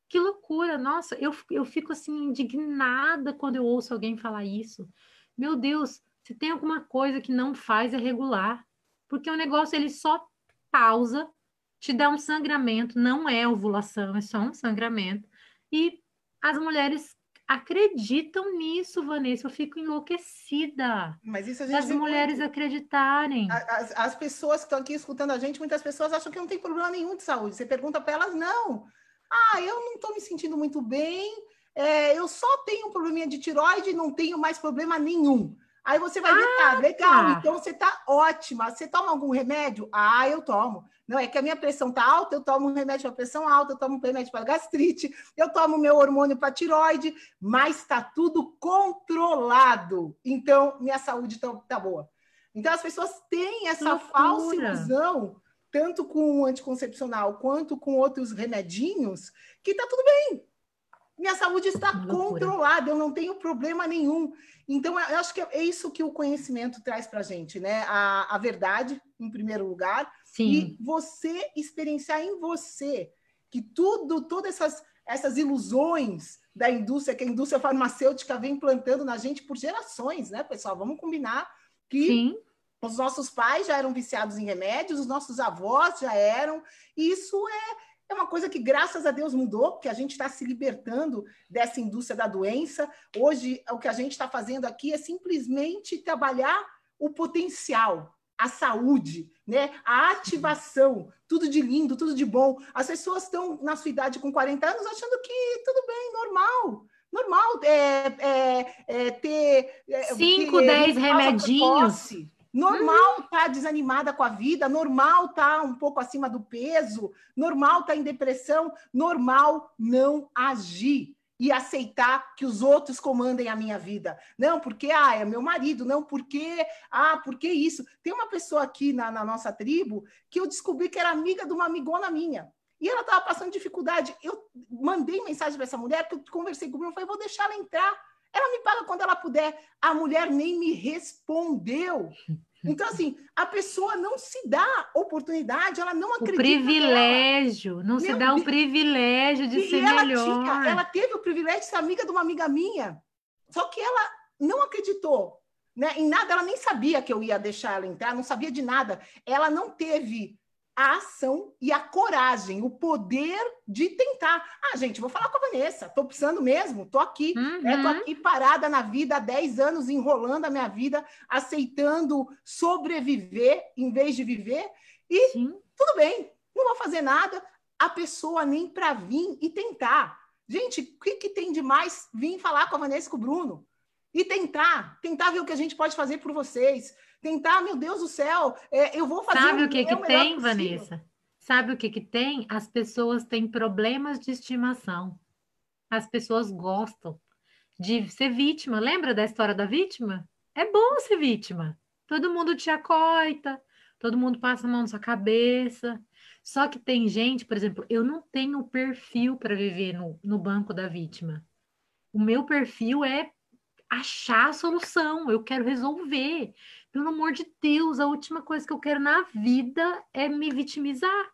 Que loucura. Nossa, eu, eu fico assim indignada quando eu ouço alguém falar isso. Meu Deus, se tem alguma coisa que não faz é regular. Porque o negócio ele só pausa, te dá um sangramento, não é ovulação, é só um sangramento. E as mulheres acreditam nisso, Vanessa. Eu fico enlouquecida. Mas isso a gente As mulheres muito. acreditarem. As, as, pessoas que estão aqui escutando a gente, muitas pessoas acham que não tem problema nenhum de saúde. Você pergunta para elas, não. Ah, eu não estou me sentindo muito bem. É, eu só tenho um probleminha de tiroide, não tenho mais problema nenhum. Aí você vai ver, tá, ah, legal, tá. então você tá ótima. Você toma algum remédio? Ah, eu tomo. Não, é que a minha pressão tá alta, eu tomo um remédio para pressão alta, eu tomo um remédio para gastrite, eu tomo meu hormônio para tiroide, mas tá tudo controlado. Então, minha saúde tá, tá boa. Então, as pessoas têm essa falsa ilusão, tanto com o anticoncepcional quanto com outros remedinhos, que tá tudo bem. Minha saúde está controlada, eu não tenho problema nenhum. Então, eu acho que é isso que o conhecimento traz para a gente, né? A, a verdade, em primeiro lugar, Sim. e você experienciar em você que tudo, todas essas, essas ilusões da indústria, que a indústria farmacêutica vem plantando na gente por gerações, né, pessoal? Vamos combinar que Sim. os nossos pais já eram viciados em remédios, os nossos avós já eram, e isso é é uma coisa que, graças a Deus, mudou, que a gente está se libertando dessa indústria da doença. Hoje, o que a gente está fazendo aqui é simplesmente trabalhar o potencial, a saúde, né? a ativação, tudo de lindo, tudo de bom. As pessoas estão na sua idade com 40 anos achando que tudo bem, normal. Normal é, é, é ter. 5, é, 10 remedinhos. Precoce. Normal estar tá desanimada com a vida, normal estar tá um pouco acima do peso, normal estar tá em depressão, normal não agir e aceitar que os outros comandem a minha vida. Não, porque ah, é meu marido, não, porque ah, porque isso. Tem uma pessoa aqui na, na nossa tribo que eu descobri que era amiga de uma amigona minha. E ela estava passando dificuldade. Eu mandei mensagem para essa mulher, que eu conversei com Bruno, falei, vou deixar ela entrar. Ela me paga quando ela puder. A mulher nem me respondeu. Então, assim, a pessoa não se dá oportunidade, ela não acredita. O privilégio, não Meu se dá o privilégio de e ser ela melhor. Tinha, ela teve o privilégio de ser amiga de uma amiga minha. Só que ela não acreditou né, em nada, ela nem sabia que eu ia deixar ela entrar, não sabia de nada. Ela não teve a ação e a coragem, o poder de tentar. Ah, gente, vou falar com a Vanessa, tô precisando mesmo, tô aqui, uhum. né, tô aqui parada na vida há 10 anos, enrolando a minha vida, aceitando sobreviver em vez de viver, e Sim. tudo bem, não vou fazer nada, a pessoa nem para vir e tentar. Gente, o que, que tem de mais vir falar com a Vanessa e com o Bruno? E tentar, tentar ver o que a gente pode fazer por vocês tentar, meu Deus do céu, é, eu vou fazer Sabe o que que tem, possível. Vanessa? Sabe o que que tem? As pessoas têm problemas de estimação. As pessoas gostam de ser vítima. Lembra da história da vítima? É bom ser vítima. Todo mundo te acoita, todo mundo passa a mão na sua cabeça. Só que tem gente, por exemplo, eu não tenho perfil para viver no, no banco da vítima. O meu perfil é achar a solução, eu quero resolver. Pelo amor de Deus, a última coisa que eu quero na vida é me vitimizar,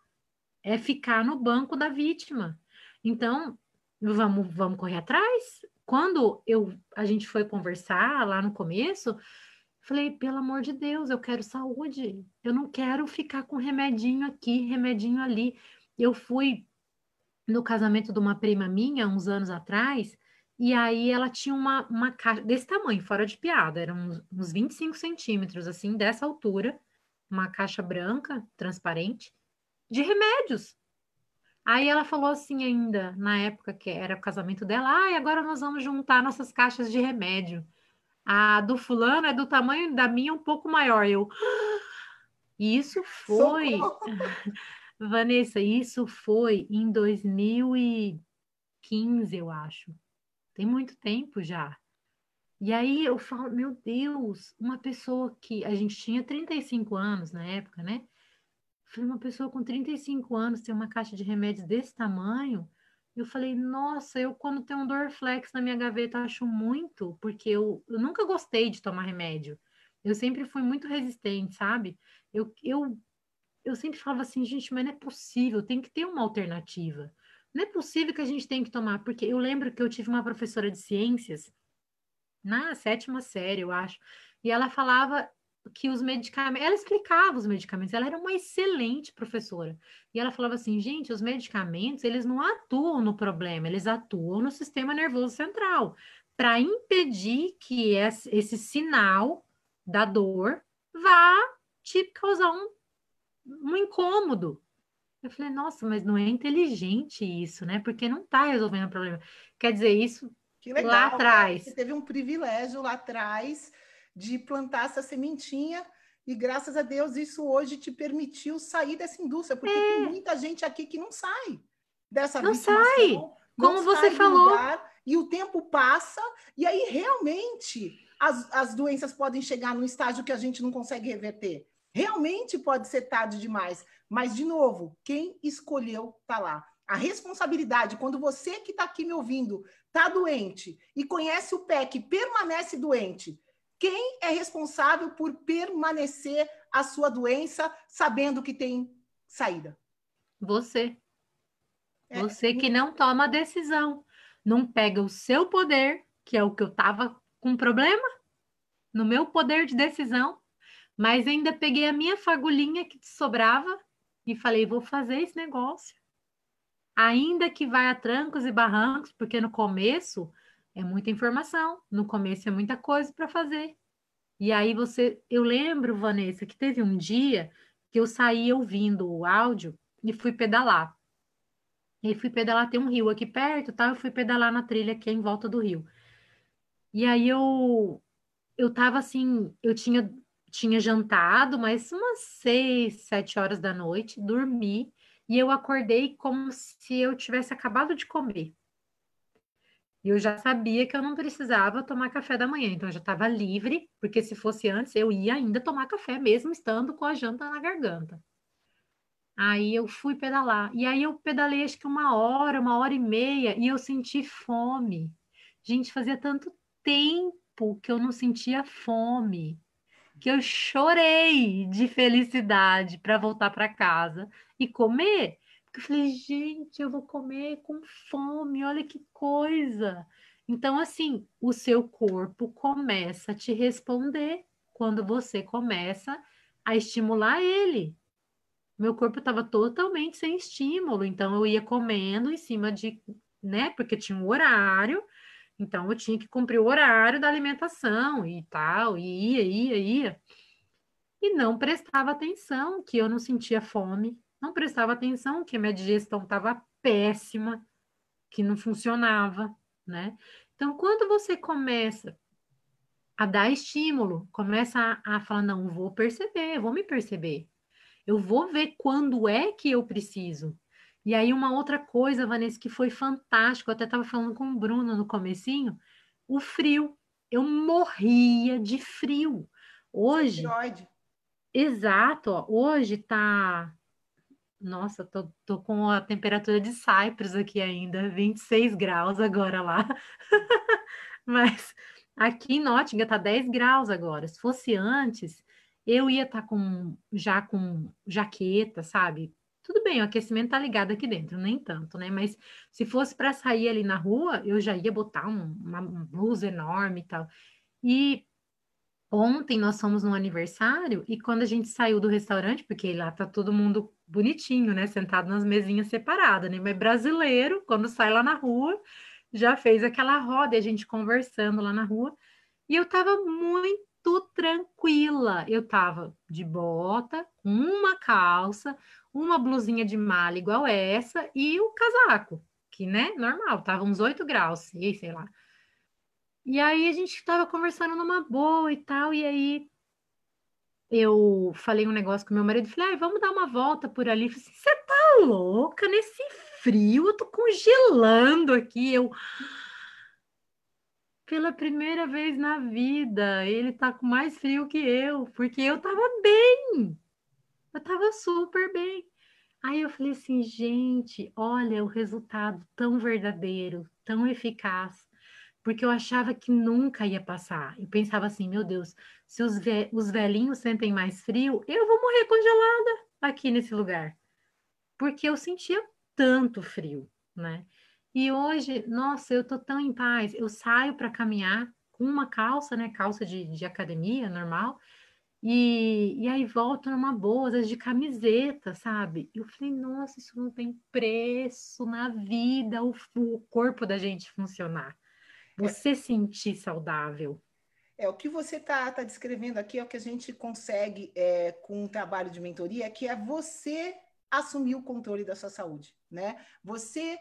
é ficar no banco da vítima. Então, vamos, vamos correr atrás. Quando eu, a gente foi conversar lá no começo, falei, pelo amor de Deus, eu quero saúde. Eu não quero ficar com remedinho aqui, remedinho ali. Eu fui no casamento de uma prima minha, uns anos atrás, e aí ela tinha uma, uma caixa desse tamanho, fora de piada, eram uns, uns 25 centímetros, assim, dessa altura, uma caixa branca, transparente, de remédios. Aí ela falou assim ainda, na época que era o casamento dela, ah, e agora nós vamos juntar nossas caixas de remédio. A do fulano é do tamanho da minha um pouco maior. Eu. Isso foi. Vanessa, isso foi em 2015, eu acho. Tem muito tempo já. E aí eu falo, meu Deus, uma pessoa que a gente tinha 35 anos na época, né? Falei, uma pessoa com 35 anos tem uma caixa de remédios desse tamanho. Eu falei, nossa, eu quando tenho um Dorflex na minha gaveta acho muito, porque eu, eu nunca gostei de tomar remédio. Eu sempre fui muito resistente, sabe? Eu, eu, eu sempre falava assim, gente, mas não é possível, tem que ter uma alternativa. Não é possível que a gente tenha que tomar, porque eu lembro que eu tive uma professora de ciências na sétima série, eu acho, e ela falava que os medicamentos, ela explicava os medicamentos, ela era uma excelente professora. E ela falava assim, gente, os medicamentos, eles não atuam no problema, eles atuam no sistema nervoso central, para impedir que esse sinal da dor vá te causar um, um incômodo. Eu falei, nossa, mas não é inteligente isso, né? Porque não está resolvendo o problema. Quer dizer, isso legal, lá atrás. Você teve um privilégio lá atrás de plantar essa sementinha e graças a Deus isso hoje te permitiu sair dessa indústria, porque é. tem muita gente aqui que não sai dessa Não sai. Como você falou. Lugar, e o tempo passa e aí realmente as, as doenças podem chegar num estágio que a gente não consegue reverter. Realmente pode ser tarde demais, mas de novo, quem escolheu tá lá. A responsabilidade, quando você que está aqui me ouvindo está doente e conhece o PEC, permanece doente, quem é responsável por permanecer a sua doença sabendo que tem saída? Você. É. Você que não toma decisão, não pega o seu poder, que é o que eu estava com problema, no meu poder de decisão, mas ainda peguei a minha fagulhinha que te sobrava e falei: vou fazer esse negócio. Ainda que vai a trancos e barrancos, porque no começo é muita informação, no começo é muita coisa para fazer. E aí você, eu lembro, Vanessa, que teve um dia que eu saí ouvindo o áudio e fui pedalar. E fui pedalar, tem um rio aqui perto, tá? Eu fui pedalar na trilha é em volta do rio. E aí eu eu tava assim, eu tinha tinha jantado, mas umas seis, sete horas da noite, dormi e eu acordei como se eu tivesse acabado de comer. E eu já sabia que eu não precisava tomar café da manhã, então eu já estava livre, porque se fosse antes eu ia ainda tomar café, mesmo estando com a janta na garganta. Aí eu fui pedalar. E aí eu pedalei acho que uma hora, uma hora e meia, e eu senti fome. Gente, fazia tanto tempo que eu não sentia fome, que eu chorei de felicidade para voltar para casa e comer. Eu falei, gente, eu vou comer com fome, olha que coisa. Então, assim, o seu corpo começa a te responder quando você começa a estimular ele. Meu corpo estava totalmente sem estímulo, então eu ia comendo em cima de, né? Porque tinha um horário, então eu tinha que cumprir o horário da alimentação e tal, e ia, ia, ia. E não prestava atenção, que eu não sentia fome, não prestava atenção que a minha digestão estava péssima, que não funcionava, né? Então, quando você começa a dar estímulo, começa a, a falar, não, vou perceber, vou me perceber. Eu vou ver quando é que eu preciso. E aí, uma outra coisa, Vanessa, que foi fantástico, eu até estava falando com o Bruno no comecinho, o frio. Eu morria de frio. Hoje... Exato, ó, hoje tá nossa, tô, tô com a temperatura de Cyprus aqui ainda, 26 graus agora lá. Mas aqui em Nottingham tá 10 graus agora. Se fosse antes, eu ia estar tá com já com jaqueta, sabe? Tudo bem, o aquecimento tá ligado aqui dentro, nem tanto, né? Mas se fosse para sair ali na rua, eu já ia botar um, uma, blusa enorme e tal. E ontem nós fomos no aniversário e quando a gente saiu do restaurante, porque lá tá todo mundo bonitinho, né? Sentado nas mesinhas separadas, né? Mas brasileiro, quando sai lá na rua, já fez aquela roda e a gente conversando lá na rua. E eu tava muito tranquila. Eu tava de bota, uma calça, uma blusinha de malha igual essa e o casaco, que, né, normal, tava uns 8 graus, sei, sei lá. E aí a gente tava conversando numa boa e tal, e aí eu falei um negócio com meu marido, falei, ah, vamos dar uma volta por ali. Falei, você tá louca nesse frio? Eu tô congelando aqui. Eu pela primeira vez na vida, ele tá com mais frio que eu, porque eu tava bem. Eu tava super bem. Aí eu falei assim, gente, olha o resultado tão verdadeiro, tão eficaz, porque eu achava que nunca ia passar. Eu pensava assim, meu Deus, se os, ve os velhinhos sentem mais frio, eu vou morrer congelada aqui nesse lugar, porque eu sentia tanto frio, né? E hoje, nossa, eu tô tão em paz. Eu saio para caminhar com uma calça, né? Calça de, de academia normal. E, e aí volto numa boa, às vezes de camiseta, sabe? Eu falei, nossa, isso não tem preço na vida, o, o corpo da gente funcionar. Você é, sentir saudável. É, o que você está tá descrevendo aqui é o que a gente consegue é, com um trabalho de mentoria, que é você assumir o controle da sua saúde, né? Você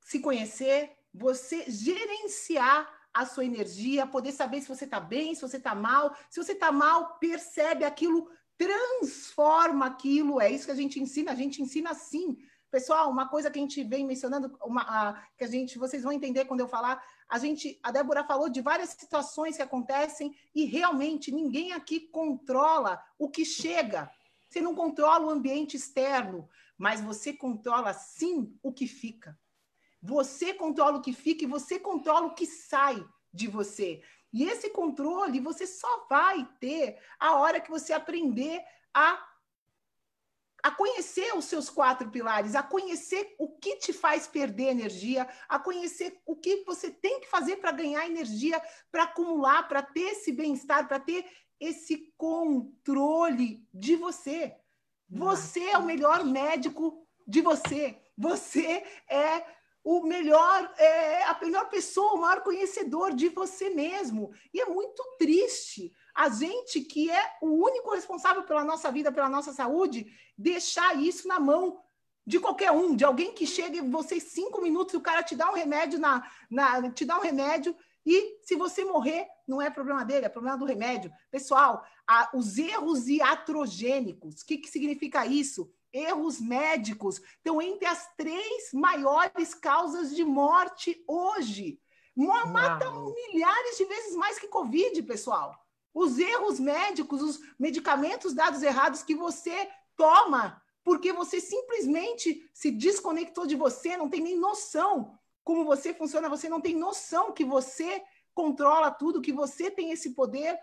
se conhecer, você gerenciar a sua energia, poder saber se você está bem, se você está mal. Se você está mal, percebe aquilo, transforma aquilo. É isso que a gente ensina. A gente ensina assim. Pessoal, uma coisa que a gente vem mencionando, uma, a, que a gente, vocês vão entender quando eu falar, a gente, a Débora falou de várias situações que acontecem e realmente ninguém aqui controla o que chega. Você não controla o ambiente externo, mas você controla sim o que fica. Você controla o que fica e você controla o que sai de você. E esse controle você só vai ter a hora que você aprender a a conhecer os seus quatro pilares, a conhecer o que te faz perder energia, a conhecer o que você tem que fazer para ganhar energia, para acumular, para ter esse bem-estar, para ter esse controle de você. Você é o melhor médico de você. Você é o melhor, é, a melhor pessoa, o maior conhecedor de você mesmo. E é muito triste a gente que é o único responsável pela nossa vida, pela nossa saúde, deixar isso na mão de qualquer um, de alguém que chega e você cinco minutos, o cara te dá um remédio na, na te dá um remédio e se você morrer, não é problema dele, é problema do remédio. Pessoal, a, os erros iatrogênicos, o que, que significa isso? Erros médicos estão entre as três maiores causas de morte hoje. Mata milhares de vezes mais que Covid, pessoal. Os erros médicos, os medicamentos dados errados que você toma porque você simplesmente se desconectou de você, não tem nem noção como você funciona, você não tem noção que você controla tudo, que você tem esse poder.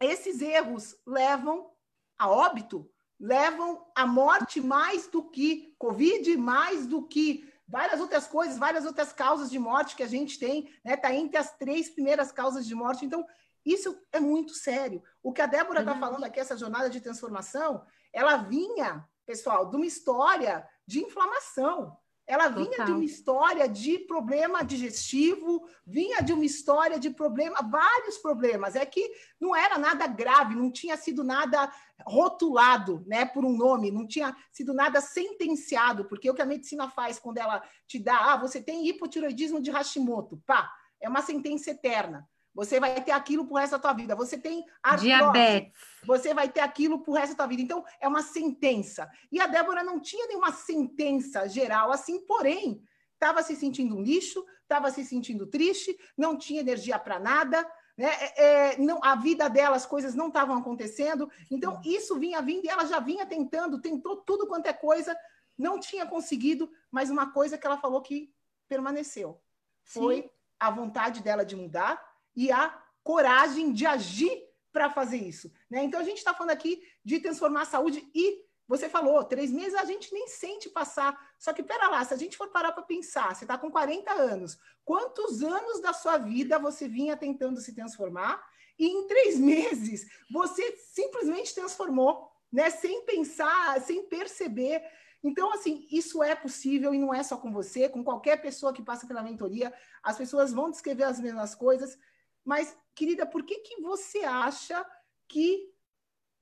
Esses erros levam a óbito, levam à morte mais do que Covid, mais do que várias outras coisas, várias outras causas de morte que a gente tem, né? Está entre as três primeiras causas de morte. Então, isso é muito sério. O que a Débora está uhum. falando aqui, essa jornada de transformação, ela vinha, pessoal, de uma história de inflamação. Ela vinha Total. de uma história de problema digestivo, vinha de uma história de problema, vários problemas. É que não era nada grave, não tinha sido nada rotulado, né, por um nome, não tinha sido nada sentenciado, porque o que a medicina faz quando ela te dá, ah, você tem hipotiroidismo de Hashimoto, pá, é uma sentença eterna. Você vai ter aquilo pro resto da tua vida. Você tem artrose, diabetes. Você vai ter aquilo pro resto da tua vida. Então, é uma sentença. E a Débora não tinha nenhuma sentença geral assim, porém, estava se sentindo um lixo, estava se sentindo triste, não tinha energia para nada, né? É, é, não, a vida dela, as coisas não estavam acontecendo. Então, isso vinha vindo e ela já vinha tentando, tentou tudo quanto é coisa, não tinha conseguido, mas uma coisa que ela falou que permaneceu foi Sim. a vontade dela de mudar, e a coragem de agir para fazer isso. Né? Então, a gente está falando aqui de transformar a saúde e você falou, três meses a gente nem sente passar. Só que, pera lá, se a gente for parar para pensar, você está com 40 anos, quantos anos da sua vida você vinha tentando se transformar? E em três meses você simplesmente transformou, né? Sem pensar, sem perceber. Então, assim, isso é possível e não é só com você, com qualquer pessoa que passa pela mentoria. As pessoas vão descrever as mesmas coisas. Mas, querida, por que, que você acha que,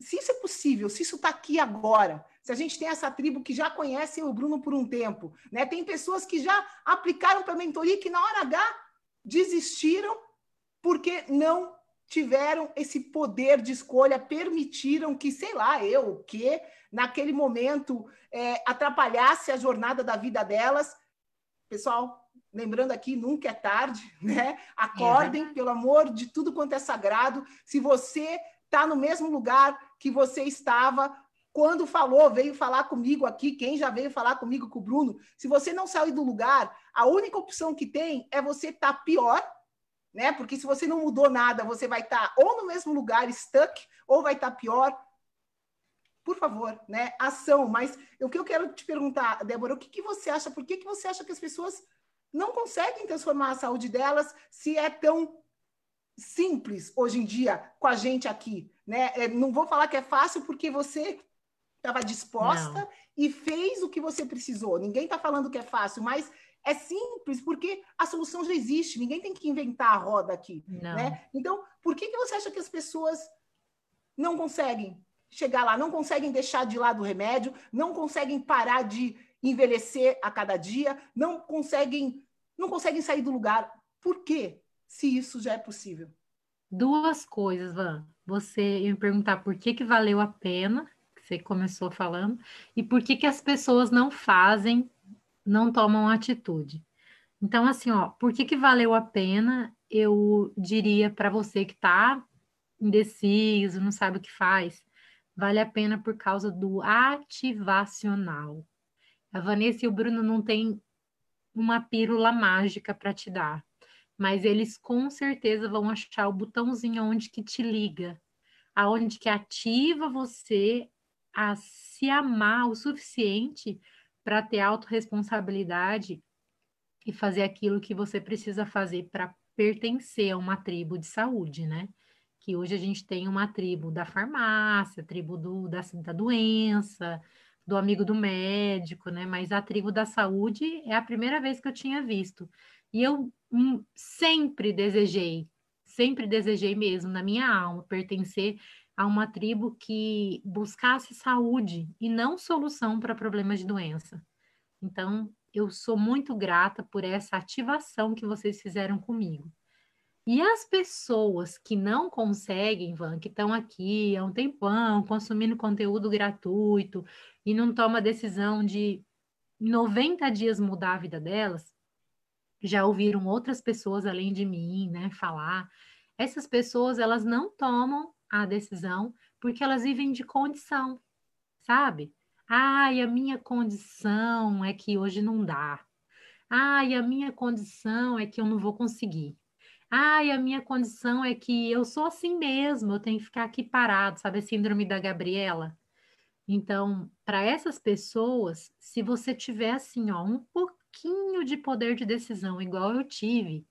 se isso é possível, se isso está aqui agora, se a gente tem essa tribo que já conhece o Bruno por um tempo, né? tem pessoas que já aplicaram para a mentoria que na hora H desistiram porque não tiveram esse poder de escolha, permitiram que, sei lá, eu, o quê, naquele momento, é, atrapalhasse a jornada da vida delas. Pessoal, lembrando aqui, nunca é tarde, né? Acordem, é pelo amor de tudo quanto é sagrado. Se você está no mesmo lugar que você estava, quando falou, veio falar comigo aqui, quem já veio falar comigo com o Bruno, se você não sair do lugar, a única opção que tem é você estar tá pior, né? Porque se você não mudou nada, você vai estar tá ou no mesmo lugar, stuck, ou vai estar tá pior. Por favor, né? Ação. Mas o que eu quero te perguntar, Débora, o que, que você acha? Por que, que você acha que as pessoas não conseguem transformar a saúde delas se é tão simples hoje em dia com a gente aqui, né? É, não vou falar que é fácil porque você estava disposta não. e fez o que você precisou. Ninguém está falando que é fácil, mas é simples porque a solução já existe. Ninguém tem que inventar a roda aqui, né? Então, por que, que você acha que as pessoas não conseguem chegar lá, não conseguem deixar de lado o remédio, não conseguem parar de envelhecer a cada dia, não conseguem, não conseguem sair do lugar? Por quê? Se isso já é possível. Duas coisas, Van. Você ia me perguntar por que, que valeu a pena você começou falando, e por que, que as pessoas não fazem, não tomam atitude. Então, assim, ó, por que, que valeu a pena? Eu diria para você que está indeciso, não sabe o que faz, vale a pena por causa do ativacional. A Vanessa e o Bruno não têm uma pílula mágica para te dar, mas eles com certeza vão achar o botãozinho onde que te liga, aonde que ativa você a se amar o suficiente para ter autorresponsabilidade e fazer aquilo que você precisa fazer para pertencer a uma tribo de saúde, né? Que hoje a gente tem uma tribo da farmácia, tribo do, da, da doença, do amigo do médico, né? Mas a tribo da saúde é a primeira vez que eu tinha visto. E eu hum, sempre desejei, sempre desejei mesmo na minha alma pertencer a uma tribo que buscasse saúde e não solução para problemas de doença. Então, eu sou muito grata por essa ativação que vocês fizeram comigo. E as pessoas que não conseguem, Van, que estão aqui há um tempão consumindo conteúdo gratuito e não tomam a decisão de 90 dias mudar a vida delas, já ouviram outras pessoas além de mim, né, falar. Essas pessoas, elas não tomam a decisão porque elas vivem de condição, sabe? Ai, a minha condição é que hoje não dá. Ai, a minha condição é que eu não vou conseguir. Ai, a minha condição é que eu sou assim mesmo, eu tenho que ficar aqui parado, sabe? A síndrome da Gabriela. Então, para essas pessoas, se você tiver assim, ó, um pouquinho de poder de decisão, igual eu tive,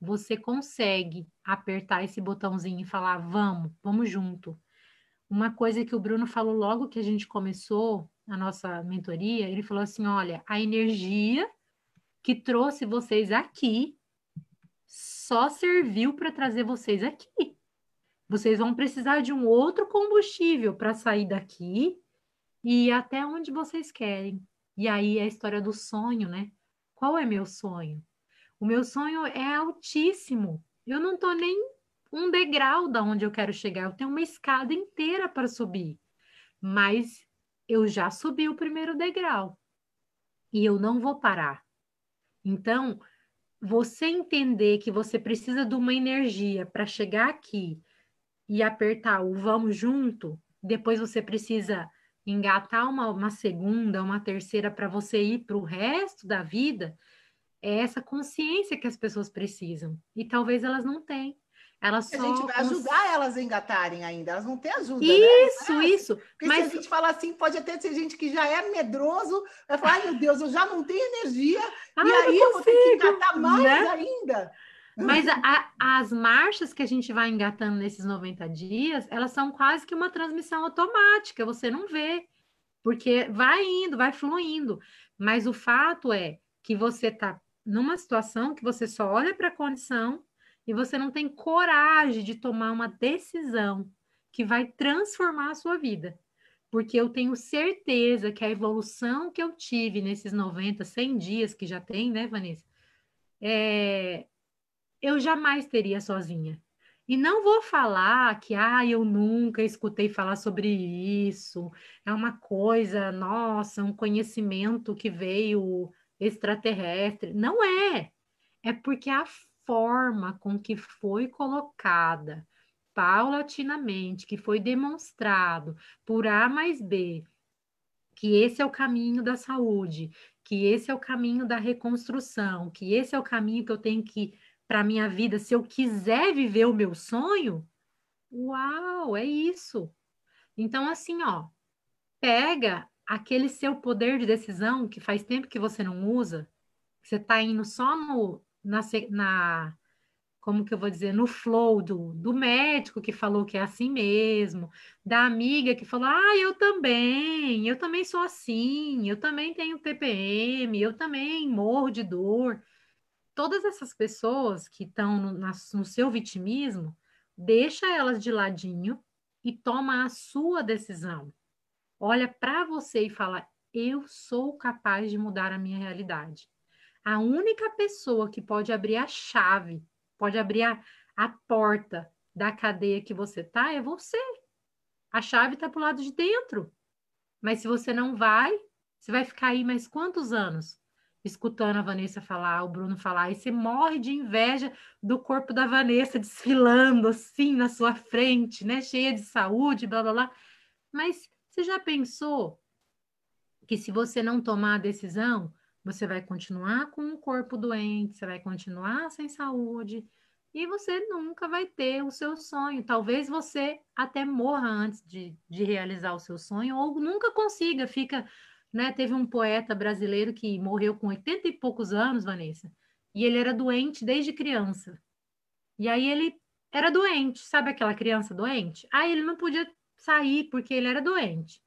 você consegue apertar esse botãozinho e falar: vamos, vamos junto. Uma coisa que o Bruno falou logo que a gente começou a nossa mentoria, ele falou assim: olha, a energia que trouxe vocês aqui só serviu para trazer vocês aqui. Vocês vão precisar de um outro combustível para sair daqui e ir até onde vocês querem. E aí é a história do sonho, né? Qual é meu sonho? O meu sonho é altíssimo. Eu não estou nem um degrau da onde eu quero chegar. Eu tenho uma escada inteira para subir. Mas eu já subi o primeiro degrau. E eu não vou parar. Então, você entender que você precisa de uma energia para chegar aqui e apertar o vamos junto, depois você precisa engatar uma, uma segunda, uma terceira para você ir para o resto da vida, é essa consciência que as pessoas precisam. E talvez elas não tenham. Elas só... A gente vai ajudar elas a engatarem ainda, elas não têm ajuda. Isso, né? isso. Porque Mas... se a gente falar assim, pode até ser gente que já é medroso, vai falar, ai meu Deus, eu já não tenho energia, ah, e aí eu vou ter que engatar mais né? ainda. Mas a, a, as marchas que a gente vai engatando nesses 90 dias, elas são quase que uma transmissão automática, você não vê, porque vai indo, vai fluindo. Mas o fato é que você está numa situação que você só olha para a condição e você não tem coragem de tomar uma decisão que vai transformar a sua vida. Porque eu tenho certeza que a evolução que eu tive nesses 90, 100 dias que já tem, né, Vanessa? É, eu jamais teria sozinha. E não vou falar que, ah, eu nunca escutei falar sobre isso, é uma coisa, nossa, um conhecimento que veio extraterrestre. Não é. É porque a forma com que foi colocada paulatinamente, que foi demonstrado por A mais B, que esse é o caminho da saúde, que esse é o caminho da reconstrução, que esse é o caminho que eu tenho que para minha vida, se eu quiser viver o meu sonho, uau, é isso. Então, assim, ó, pega aquele seu poder de decisão que faz tempo que você não usa, você está indo só no, na, na, como que eu vou dizer, no flow do, do médico que falou que é assim mesmo, da amiga que falou, ah, eu também, eu também sou assim, eu também tenho TPM, eu também morro de dor todas essas pessoas que estão no, no seu vitimismo, deixa elas de ladinho e toma a sua decisão. Olha para você e fala: eu sou capaz de mudar a minha realidade. A única pessoa que pode abrir a chave, pode abrir a, a porta da cadeia que você tá é você. A chave está para o lado de dentro. Mas se você não vai, você vai ficar aí mais quantos anos? escutando a Vanessa falar, o Bruno falar, e você morre de inveja do corpo da Vanessa desfilando assim na sua frente, né? Cheia de saúde, blá blá blá. Mas você já pensou que se você não tomar a decisão, você vai continuar com o corpo doente, você vai continuar sem saúde e você nunca vai ter o seu sonho. Talvez você até morra antes de, de realizar o seu sonho ou nunca consiga, fica né? Teve um poeta brasileiro que morreu com 80 e poucos anos, Vanessa, e ele era doente desde criança. E aí ele era doente, sabe aquela criança doente? Aí ele não podia sair porque ele era doente.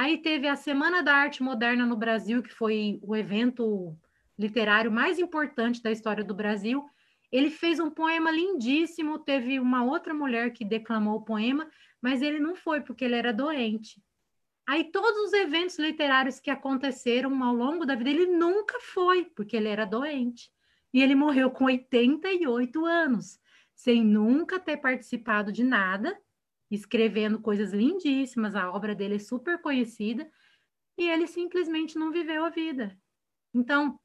Aí teve a Semana da Arte Moderna no Brasil, que foi o evento literário mais importante da história do Brasil. Ele fez um poema lindíssimo, teve uma outra mulher que declamou o poema, mas ele não foi porque ele era doente. Aí todos os eventos literários que aconteceram ao longo da vida, ele nunca foi, porque ele era doente. E ele morreu com 88 anos, sem nunca ter participado de nada, escrevendo coisas lindíssimas, a obra dele é super conhecida, e ele simplesmente não viveu a vida. Então,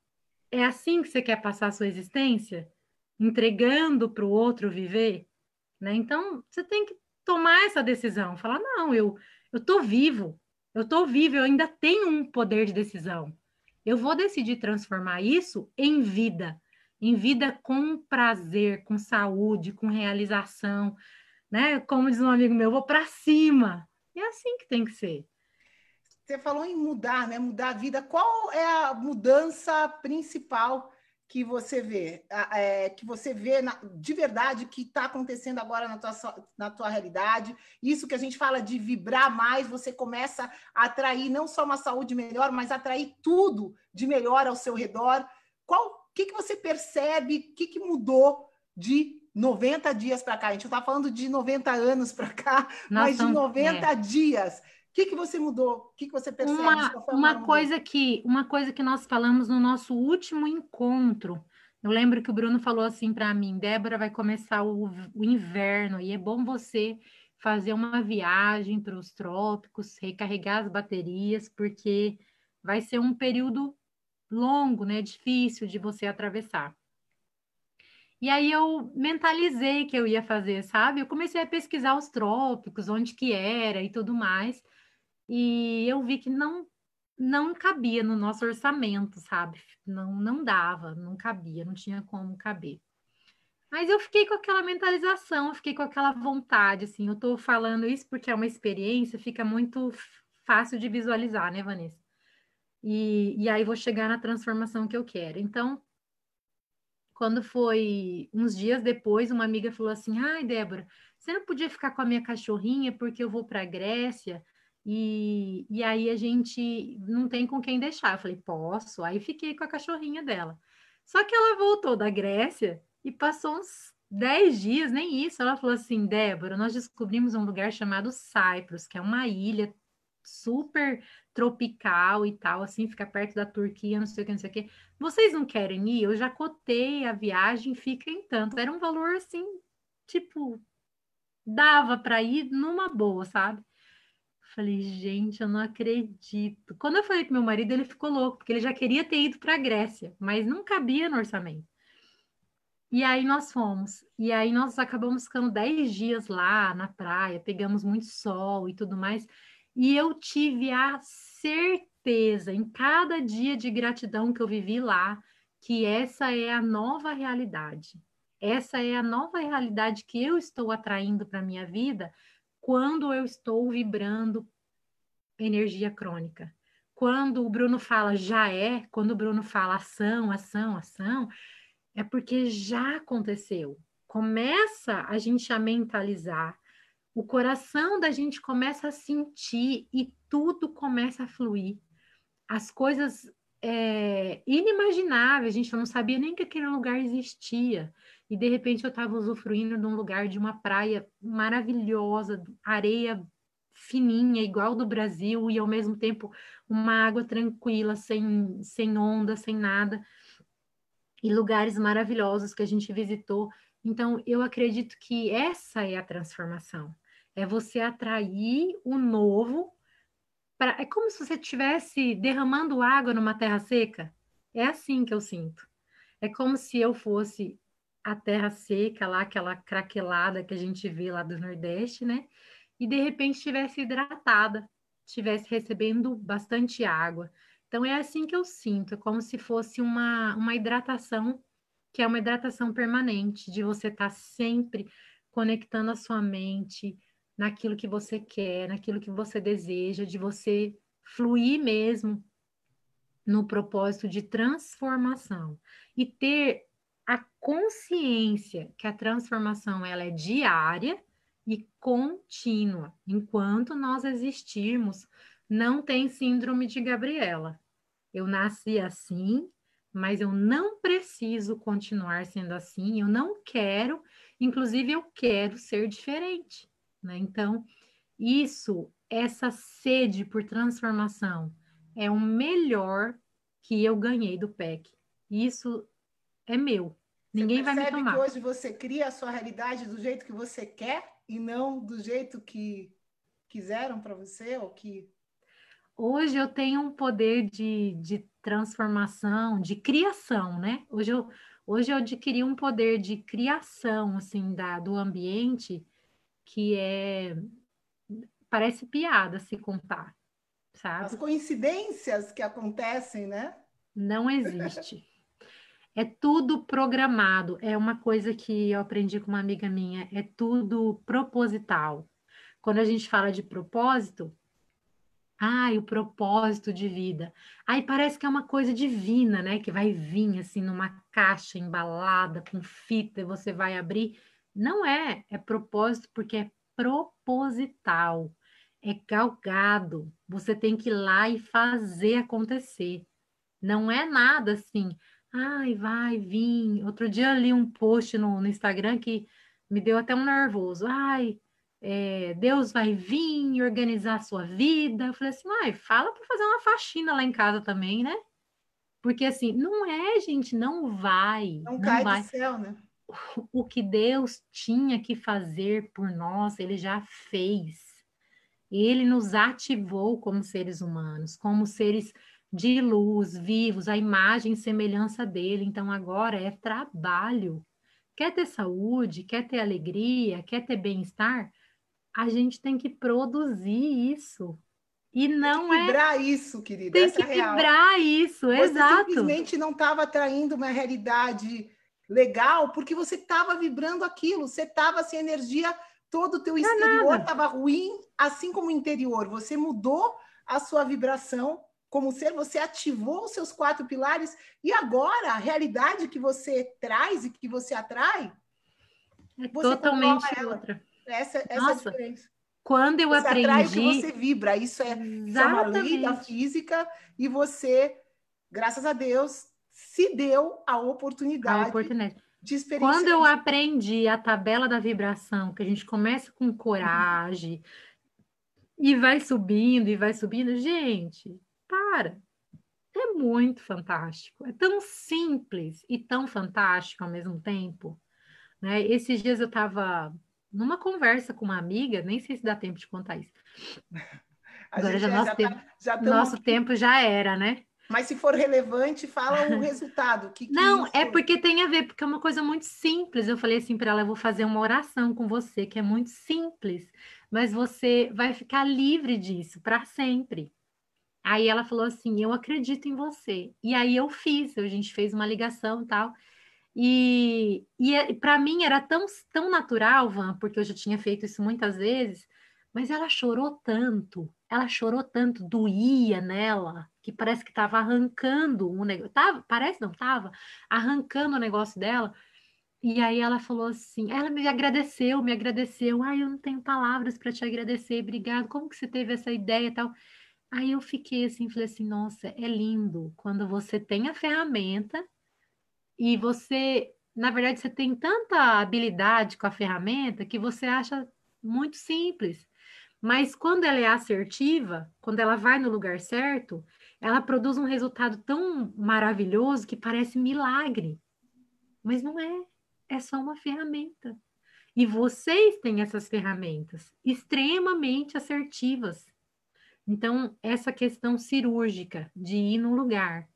é assim que você quer passar a sua existência? Entregando para o outro viver? Né? Então, você tem que tomar essa decisão, falar, não, eu estou vivo, eu estou vivo, eu ainda tenho um poder de decisão. Eu vou decidir transformar isso em vida, em vida com prazer, com saúde, com realização, né? Como diz um amigo meu, eu vou para cima. E é assim que tem que ser. Você falou em mudar, né? Mudar a vida. Qual é a mudança principal que você vê, é, que você vê na, de verdade que está acontecendo agora na tua, na tua realidade. Isso que a gente fala de vibrar mais, você começa a atrair não só uma saúde melhor, mas atrair tudo de melhor ao seu redor. Qual que, que você percebe? O que, que mudou de 90 dias para cá? A gente não está falando de 90 anos para cá, mas de 90 é. dias que, que você mudou? O que, que você percebe? Uma, uma coisa que uma coisa que nós falamos no nosso último encontro. Eu lembro que o Bruno falou assim para mim, Débora, vai começar o, o inverno e é bom você fazer uma viagem para os trópicos, recarregar as baterias, porque vai ser um período longo, né? Difícil de você atravessar. E aí eu mentalizei que eu ia fazer, sabe? Eu comecei a pesquisar os trópicos, onde que era e tudo mais e eu vi que não não cabia no nosso orçamento, sabe? Não, não dava, não cabia, não tinha como caber. Mas eu fiquei com aquela mentalização, fiquei com aquela vontade, assim. Eu tô falando isso porque é uma experiência, fica muito fácil de visualizar, né, Vanessa? E, e aí vou chegar na transformação que eu quero. Então, quando foi uns dias depois, uma amiga falou assim: Ai, Débora, você não podia ficar com a minha cachorrinha porque eu vou para a Grécia e, e aí a gente não tem com quem deixar. Eu falei, posso. Aí fiquei com a cachorrinha dela. Só que ela voltou da Grécia e passou uns 10 dias, nem isso. Ela falou assim: Débora, nós descobrimos um lugar chamado Cyprus, que é uma ilha super tropical e tal, assim, fica perto da Turquia, não sei o que, não sei o que. Vocês não querem ir? Eu já cotei a viagem, fica em tanto. Era um valor assim, tipo, dava para ir numa boa, sabe? Falei, gente, eu não acredito. Quando eu falei com meu marido, ele ficou louco, porque ele já queria ter ido para a Grécia, mas não cabia no orçamento. E aí nós fomos. E aí nós acabamos ficando 10 dias lá na praia, pegamos muito sol e tudo mais. E eu tive a certeza, em cada dia de gratidão que eu vivi lá, que essa é a nova realidade. Essa é a nova realidade que eu estou atraindo para a minha vida quando eu estou vibrando energia crônica. Quando o Bruno fala já é, quando o Bruno fala ação, ação, ação, é porque já aconteceu. Começa a gente a mentalizar, o coração da gente começa a sentir e tudo começa a fluir. As coisas é, inimagináveis, gente não sabia nem que aquele lugar existia. E de repente eu estava usufruindo de um lugar de uma praia maravilhosa, areia fininha, igual do Brasil, e ao mesmo tempo uma água tranquila, sem, sem onda, sem nada e lugares maravilhosos que a gente visitou. Então, eu acredito que essa é a transformação. É você atrair o novo. Pra... É como se você estivesse derramando água numa terra seca. É assim que eu sinto. É como se eu fosse a terra seca, lá, aquela craquelada que a gente vê lá do Nordeste, né? E de repente estivesse hidratada, estivesse recebendo bastante água, então é assim que eu sinto, é como se fosse uma, uma hidratação, que é uma hidratação permanente, de você estar tá sempre conectando a sua mente naquilo que você quer, naquilo que você deseja, de você fluir mesmo no propósito de transformação e ter a consciência que a transformação ela é diária e contínua. Enquanto nós existirmos, não tem síndrome de Gabriela. Eu nasci assim, mas eu não preciso continuar sendo assim, eu não quero, inclusive eu quero ser diferente, né? Então, isso, essa sede por transformação é o melhor que eu ganhei do PEC. Isso é meu. Ninguém vai me tomar. que hoje você cria a sua realidade do jeito que você quer e não do jeito que quiseram para você ou que hoje eu tenho um poder de, de transformação, de criação, né? Hoje eu, hoje eu adquiri um poder de criação, assim, da, do ambiente que é... Parece piada se contar, sabe? As coincidências que acontecem, né? Não existe. é tudo programado. É uma coisa que eu aprendi com uma amiga minha. É tudo proposital. Quando a gente fala de propósito, Ai, o propósito de vida. Aí parece que é uma coisa divina, né? Que vai vir assim numa caixa embalada com fita e você vai abrir. Não é, é propósito porque é proposital, é galgado. Você tem que ir lá e fazer acontecer. Não é nada assim, ai, vai vir. Outro dia eu li um post no, no Instagram que me deu até um nervoso. Ai, é, Deus vai vir organizar a sua vida. Eu falei assim, ai, fala para fazer uma faxina lá em casa também, né? Porque assim, não é, gente, não vai. Não, não cai vai. do céu, né? O que Deus tinha que fazer por nós, ele já fez. Ele nos ativou como seres humanos, como seres de luz, vivos, a imagem e semelhança dele. Então agora é trabalho. Quer ter saúde, quer ter alegria, quer ter bem-estar? a gente tem que produzir isso. E não tem que vibrar é... isso, querida. Tem que é vibrar isso, você exato. simplesmente não estava atraindo uma realidade legal porque você estava vibrando aquilo, você estava sem energia, todo o teu exterior estava ruim, assim como o interior. Você mudou a sua vibração como ser, você ativou os seus quatro pilares e agora a realidade que você traz e que você atrai é totalmente outra. Essa, essa Nossa, é a diferença. Quando eu você aprendi. Atrai o que você vibra. Isso é, isso é uma lei da física e você, graças a Deus, se deu a oportunidade. A oportunidade. De experienciar. Quando eu aprendi a tabela da vibração, que a gente começa com coragem e vai subindo e vai subindo, gente, para. É muito fantástico. É tão simples e tão fantástico ao mesmo tempo. Né? Esses dias eu estava numa conversa com uma amiga, nem sei se dá tempo de contar isso. Agora já, nosso, já tempo, tá, já nosso tempo já era, né? Mas se for relevante, fala o resultado. Que, que Não, é porque tem a ver, porque é uma coisa muito simples. Eu falei assim para ela: eu vou fazer uma oração com você, que é muito simples, mas você vai ficar livre disso para sempre. Aí ela falou assim: eu acredito em você. E aí eu fiz, a gente fez uma ligação e tal. E, e é, para mim era tão, tão natural, Van, porque eu já tinha feito isso muitas vezes, mas ela chorou tanto, ela chorou tanto, doía nela, que parece que estava arrancando um negócio. Tava, parece não, estava arrancando o negócio dela. E aí ela falou assim, ela me agradeceu, me agradeceu. Ai, eu não tenho palavras para te agradecer, obrigado. Como que você teve essa ideia e tal? Aí eu fiquei assim, falei assim, nossa, é lindo quando você tem a ferramenta e você, na verdade, você tem tanta habilidade com a ferramenta que você acha muito simples. Mas quando ela é assertiva, quando ela vai no lugar certo, ela produz um resultado tão maravilhoso que parece milagre. Mas não é, é só uma ferramenta. E vocês têm essas ferramentas extremamente assertivas. Então, essa questão cirúrgica de ir no lugar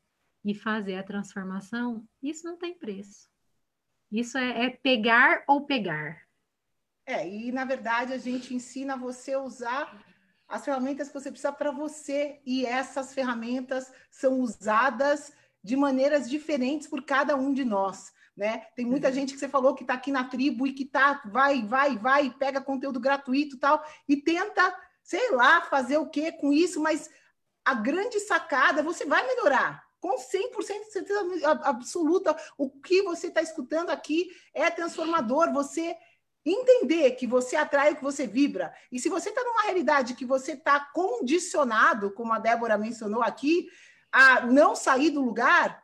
e fazer a transformação, isso não tem preço. Isso é, é pegar ou pegar. É, e na verdade a gente ensina você a usar as ferramentas que você precisa para você, e essas ferramentas são usadas de maneiras diferentes por cada um de nós. Né? Tem muita uhum. gente que você falou que está aqui na tribo e que tá, vai, vai, vai, pega conteúdo gratuito e tal, e tenta, sei lá, fazer o que com isso, mas a grande sacada, você vai melhorar com 100% de certeza absoluta, o que você está escutando aqui é transformador. Você entender que você atrai o que você vibra. E se você está numa realidade que você está condicionado, como a Débora mencionou aqui, a não sair do lugar,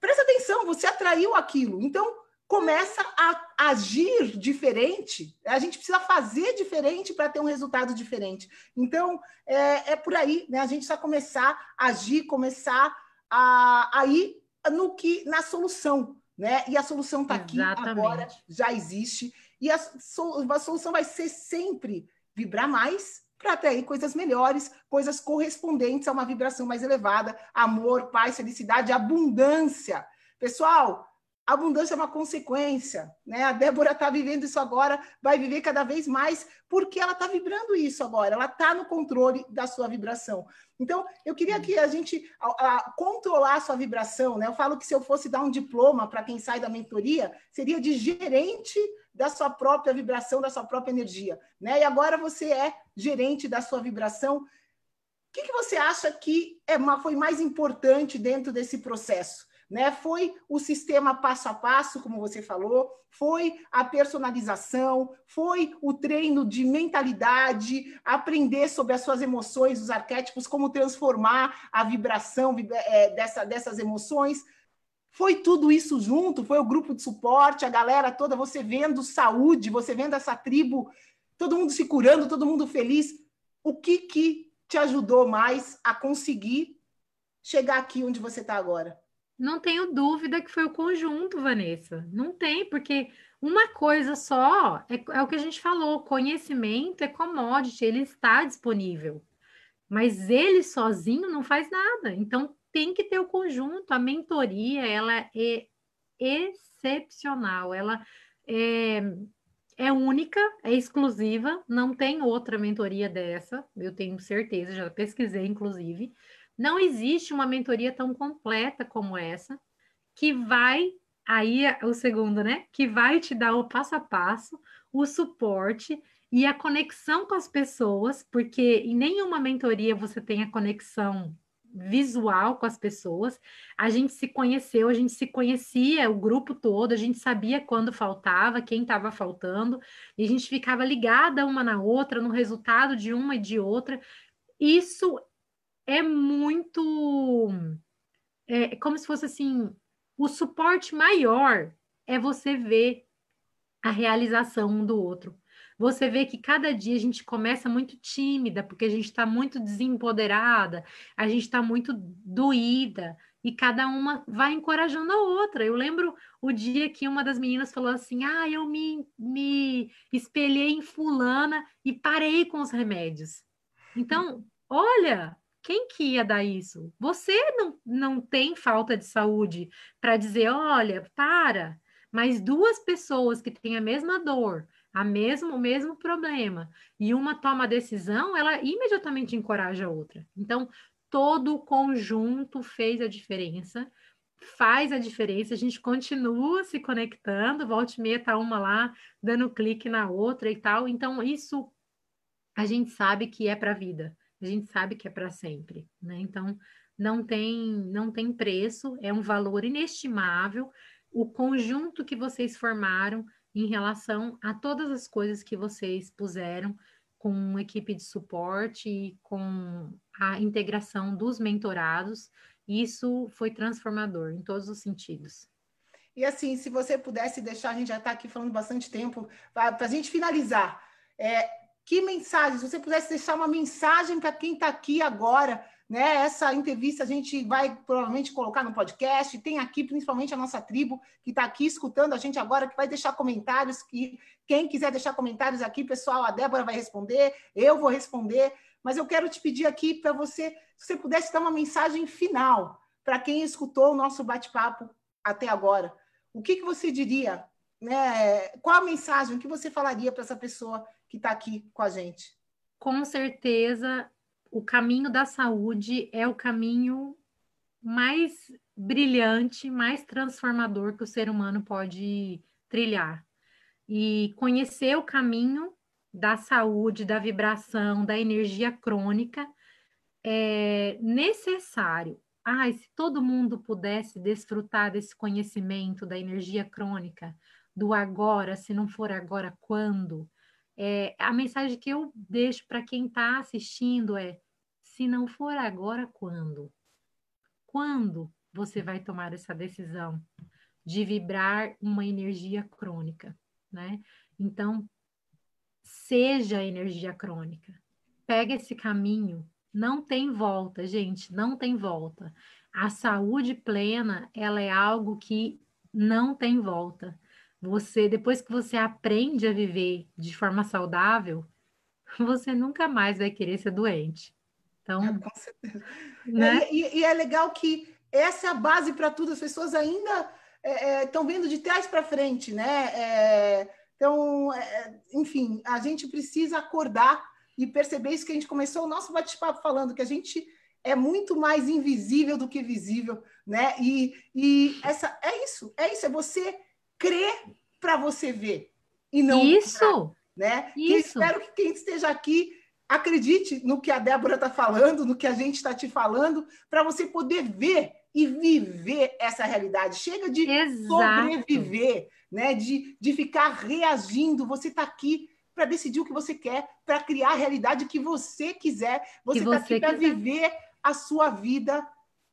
presta atenção, você atraiu aquilo. Então, começa a agir diferente. A gente precisa fazer diferente para ter um resultado diferente. Então, é, é por aí, né? A gente precisa começar a agir, começar a, a ir no que, na solução, né? E a solução está aqui agora, já existe. E a, a solução vai ser sempre vibrar mais para atrair coisas melhores, coisas correspondentes a uma vibração mais elevada, amor, paz, felicidade, abundância. Pessoal, abundância é uma consequência, né? A Débora está vivendo isso agora, vai viver cada vez mais, porque ela está vibrando isso agora, ela está no controle da sua vibração. Então, eu queria que a gente a, a, controlar a sua vibração, né? Eu falo que se eu fosse dar um diploma para quem sai da mentoria, seria de gerente da sua própria vibração, da sua própria energia, né? E agora você é gerente da sua vibração. O que, que você acha que é, foi mais importante dentro desse processo? Né? Foi o sistema passo a passo, como você falou, foi a personalização, foi o treino de mentalidade, aprender sobre as suas emoções, os arquétipos, como transformar a vibração é, dessa, dessas emoções. Foi tudo isso junto, foi o grupo de suporte, a galera toda, você vendo saúde, você vendo essa tribo, todo mundo se curando, todo mundo feliz. O que, que te ajudou mais a conseguir chegar aqui onde você está agora? Não tenho dúvida que foi o conjunto, Vanessa. Não tem, porque uma coisa só é, é, o que a gente falou: conhecimento é commodity, ele está disponível. Mas ele sozinho não faz nada. Então tem que ter o conjunto. A mentoria ela é excepcional, ela é, é única, é exclusiva, não tem outra mentoria dessa, eu tenho certeza, já pesquisei, inclusive. Não existe uma mentoria tão completa como essa, que vai, aí é o segundo, né? Que vai te dar o passo a passo, o suporte e a conexão com as pessoas, porque em nenhuma mentoria você tem a conexão visual com as pessoas. A gente se conheceu, a gente se conhecia o grupo todo, a gente sabia quando faltava, quem estava faltando, e a gente ficava ligada uma na outra, no resultado de uma e de outra. Isso é muito. É como se fosse assim: o suporte maior é você ver a realização um do outro. Você vê que cada dia a gente começa muito tímida, porque a gente está muito desempoderada, a gente está muito doída, e cada uma vai encorajando a outra. Eu lembro o dia que uma das meninas falou assim: Ah, eu me, me espelhei em Fulana e parei com os remédios. Então, olha, Quem que ia dar isso? Você não, não tem falta de saúde para dizer, olha, para. Mas duas pessoas que têm a mesma dor, a mesmo, o mesmo problema, e uma toma a decisão, ela imediatamente encoraja a outra. Então, todo o conjunto fez a diferença, faz a diferença, a gente continua se conectando, volta e meia tá uma lá, dando clique na outra e tal. Então, isso a gente sabe que é para a vida, a gente sabe que é para sempre, né? Então, não tem, não tem preço, é um valor inestimável o conjunto que vocês formaram em relação a todas as coisas que vocês puseram com equipe de suporte e com a integração dos mentorados. Isso foi transformador em todos os sentidos. E assim, se você pudesse deixar, a gente já está aqui falando bastante tempo, para a gente finalizar, é, que mensagem, se você pudesse deixar uma mensagem para quem está aqui agora, né? Essa entrevista a gente vai provavelmente colocar no podcast. Tem aqui principalmente a nossa tribo que está aqui escutando a gente agora, que vai deixar comentários. Que quem quiser deixar comentários aqui, pessoal, a Débora vai responder, eu vou responder. Mas eu quero te pedir aqui para você, se você pudesse dar uma mensagem final para quem escutou o nosso bate-papo até agora. O que, que você diria? Né? Qual a mensagem que você falaria para essa pessoa que está aqui com a gente? Com certeza o caminho da saúde é o caminho mais brilhante, mais transformador que o ser humano pode trilhar. E conhecer o caminho da saúde, da vibração, da energia crônica é necessário. Ai, se todo mundo pudesse desfrutar desse conhecimento da energia crônica, do agora, se não for agora, quando? É, a mensagem que eu deixo para quem está assistindo é: se não for agora, quando? Quando você vai tomar essa decisão de vibrar uma energia crônica, né? Então, seja energia crônica. Pega esse caminho, não tem volta, gente, não tem volta. A saúde plena, ela é algo que não tem volta. Você, depois que você aprende a viver de forma saudável, você nunca mais vai querer ser doente. Então, é, com certeza. Né? É, e, e, é legal que essa é a base para tudo. As pessoas ainda estão é, é vendo de trás para frente, né? É, então, é, enfim, a gente precisa acordar e perceber isso que a gente começou o nosso bate-papo falando, que a gente é muito mais invisível do que visível, né? E, e essa é isso, é isso, é você crer para você ver e não isso, né? Isso. espero que quem esteja aqui acredite no que a Débora está falando, no que a gente está te falando, para você poder ver e viver essa realidade. Chega de Exato. sobreviver, né? De, de ficar reagindo. Você está aqui para decidir o que você quer, para criar a realidade que você quiser. Você está aqui para viver a sua vida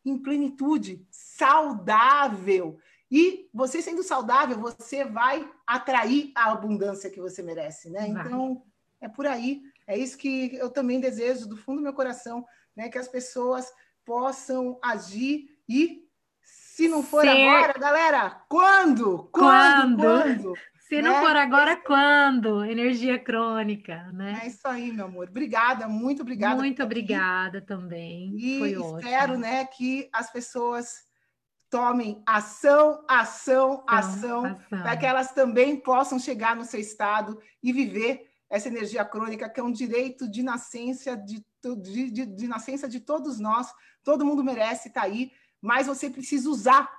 em plenitude, saudável. E você sendo saudável, você vai atrair a abundância que você merece, né? Vai. Então, é por aí. É isso que eu também desejo do fundo do meu coração, né? Que as pessoas possam agir e, se não for Ser... agora, galera, quando? Quando? Quando? quando? Se não né? for agora, quando? Energia crônica, né? É isso aí, meu amor. Obrigada, muito obrigada. Muito obrigada também. E Foi espero, ótimo. né, que as pessoas tomem ação, ação, ação, ação. para que elas também possam chegar no seu estado e viver essa energia crônica, que é um direito de nascença de, de, de, de nascença de todos nós, todo mundo merece estar tá aí, mas você precisa usar.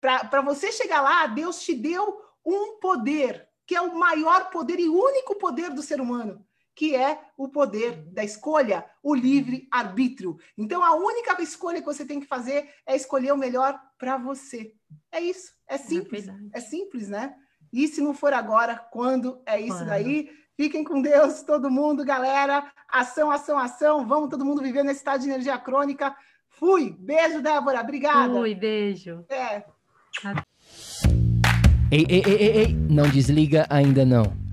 Para você chegar lá, Deus te deu um poder, que é o maior poder e único poder do ser humano, que é o poder da escolha, o livre arbítrio. Então, a única escolha que você tem que fazer é escolher o melhor para você. É isso, é, é simples, é, é, simples, né? E se não for agora, quando é isso quando? daí? Fiquem com Deus, todo mundo, galera. Ação, ação, ação. Vamos todo mundo viver nesse estado de energia crônica. Fui. Beijo, Débora. Obrigada. Fui, beijo. É. Ei, ei, ei, ei, ei, não desliga ainda não.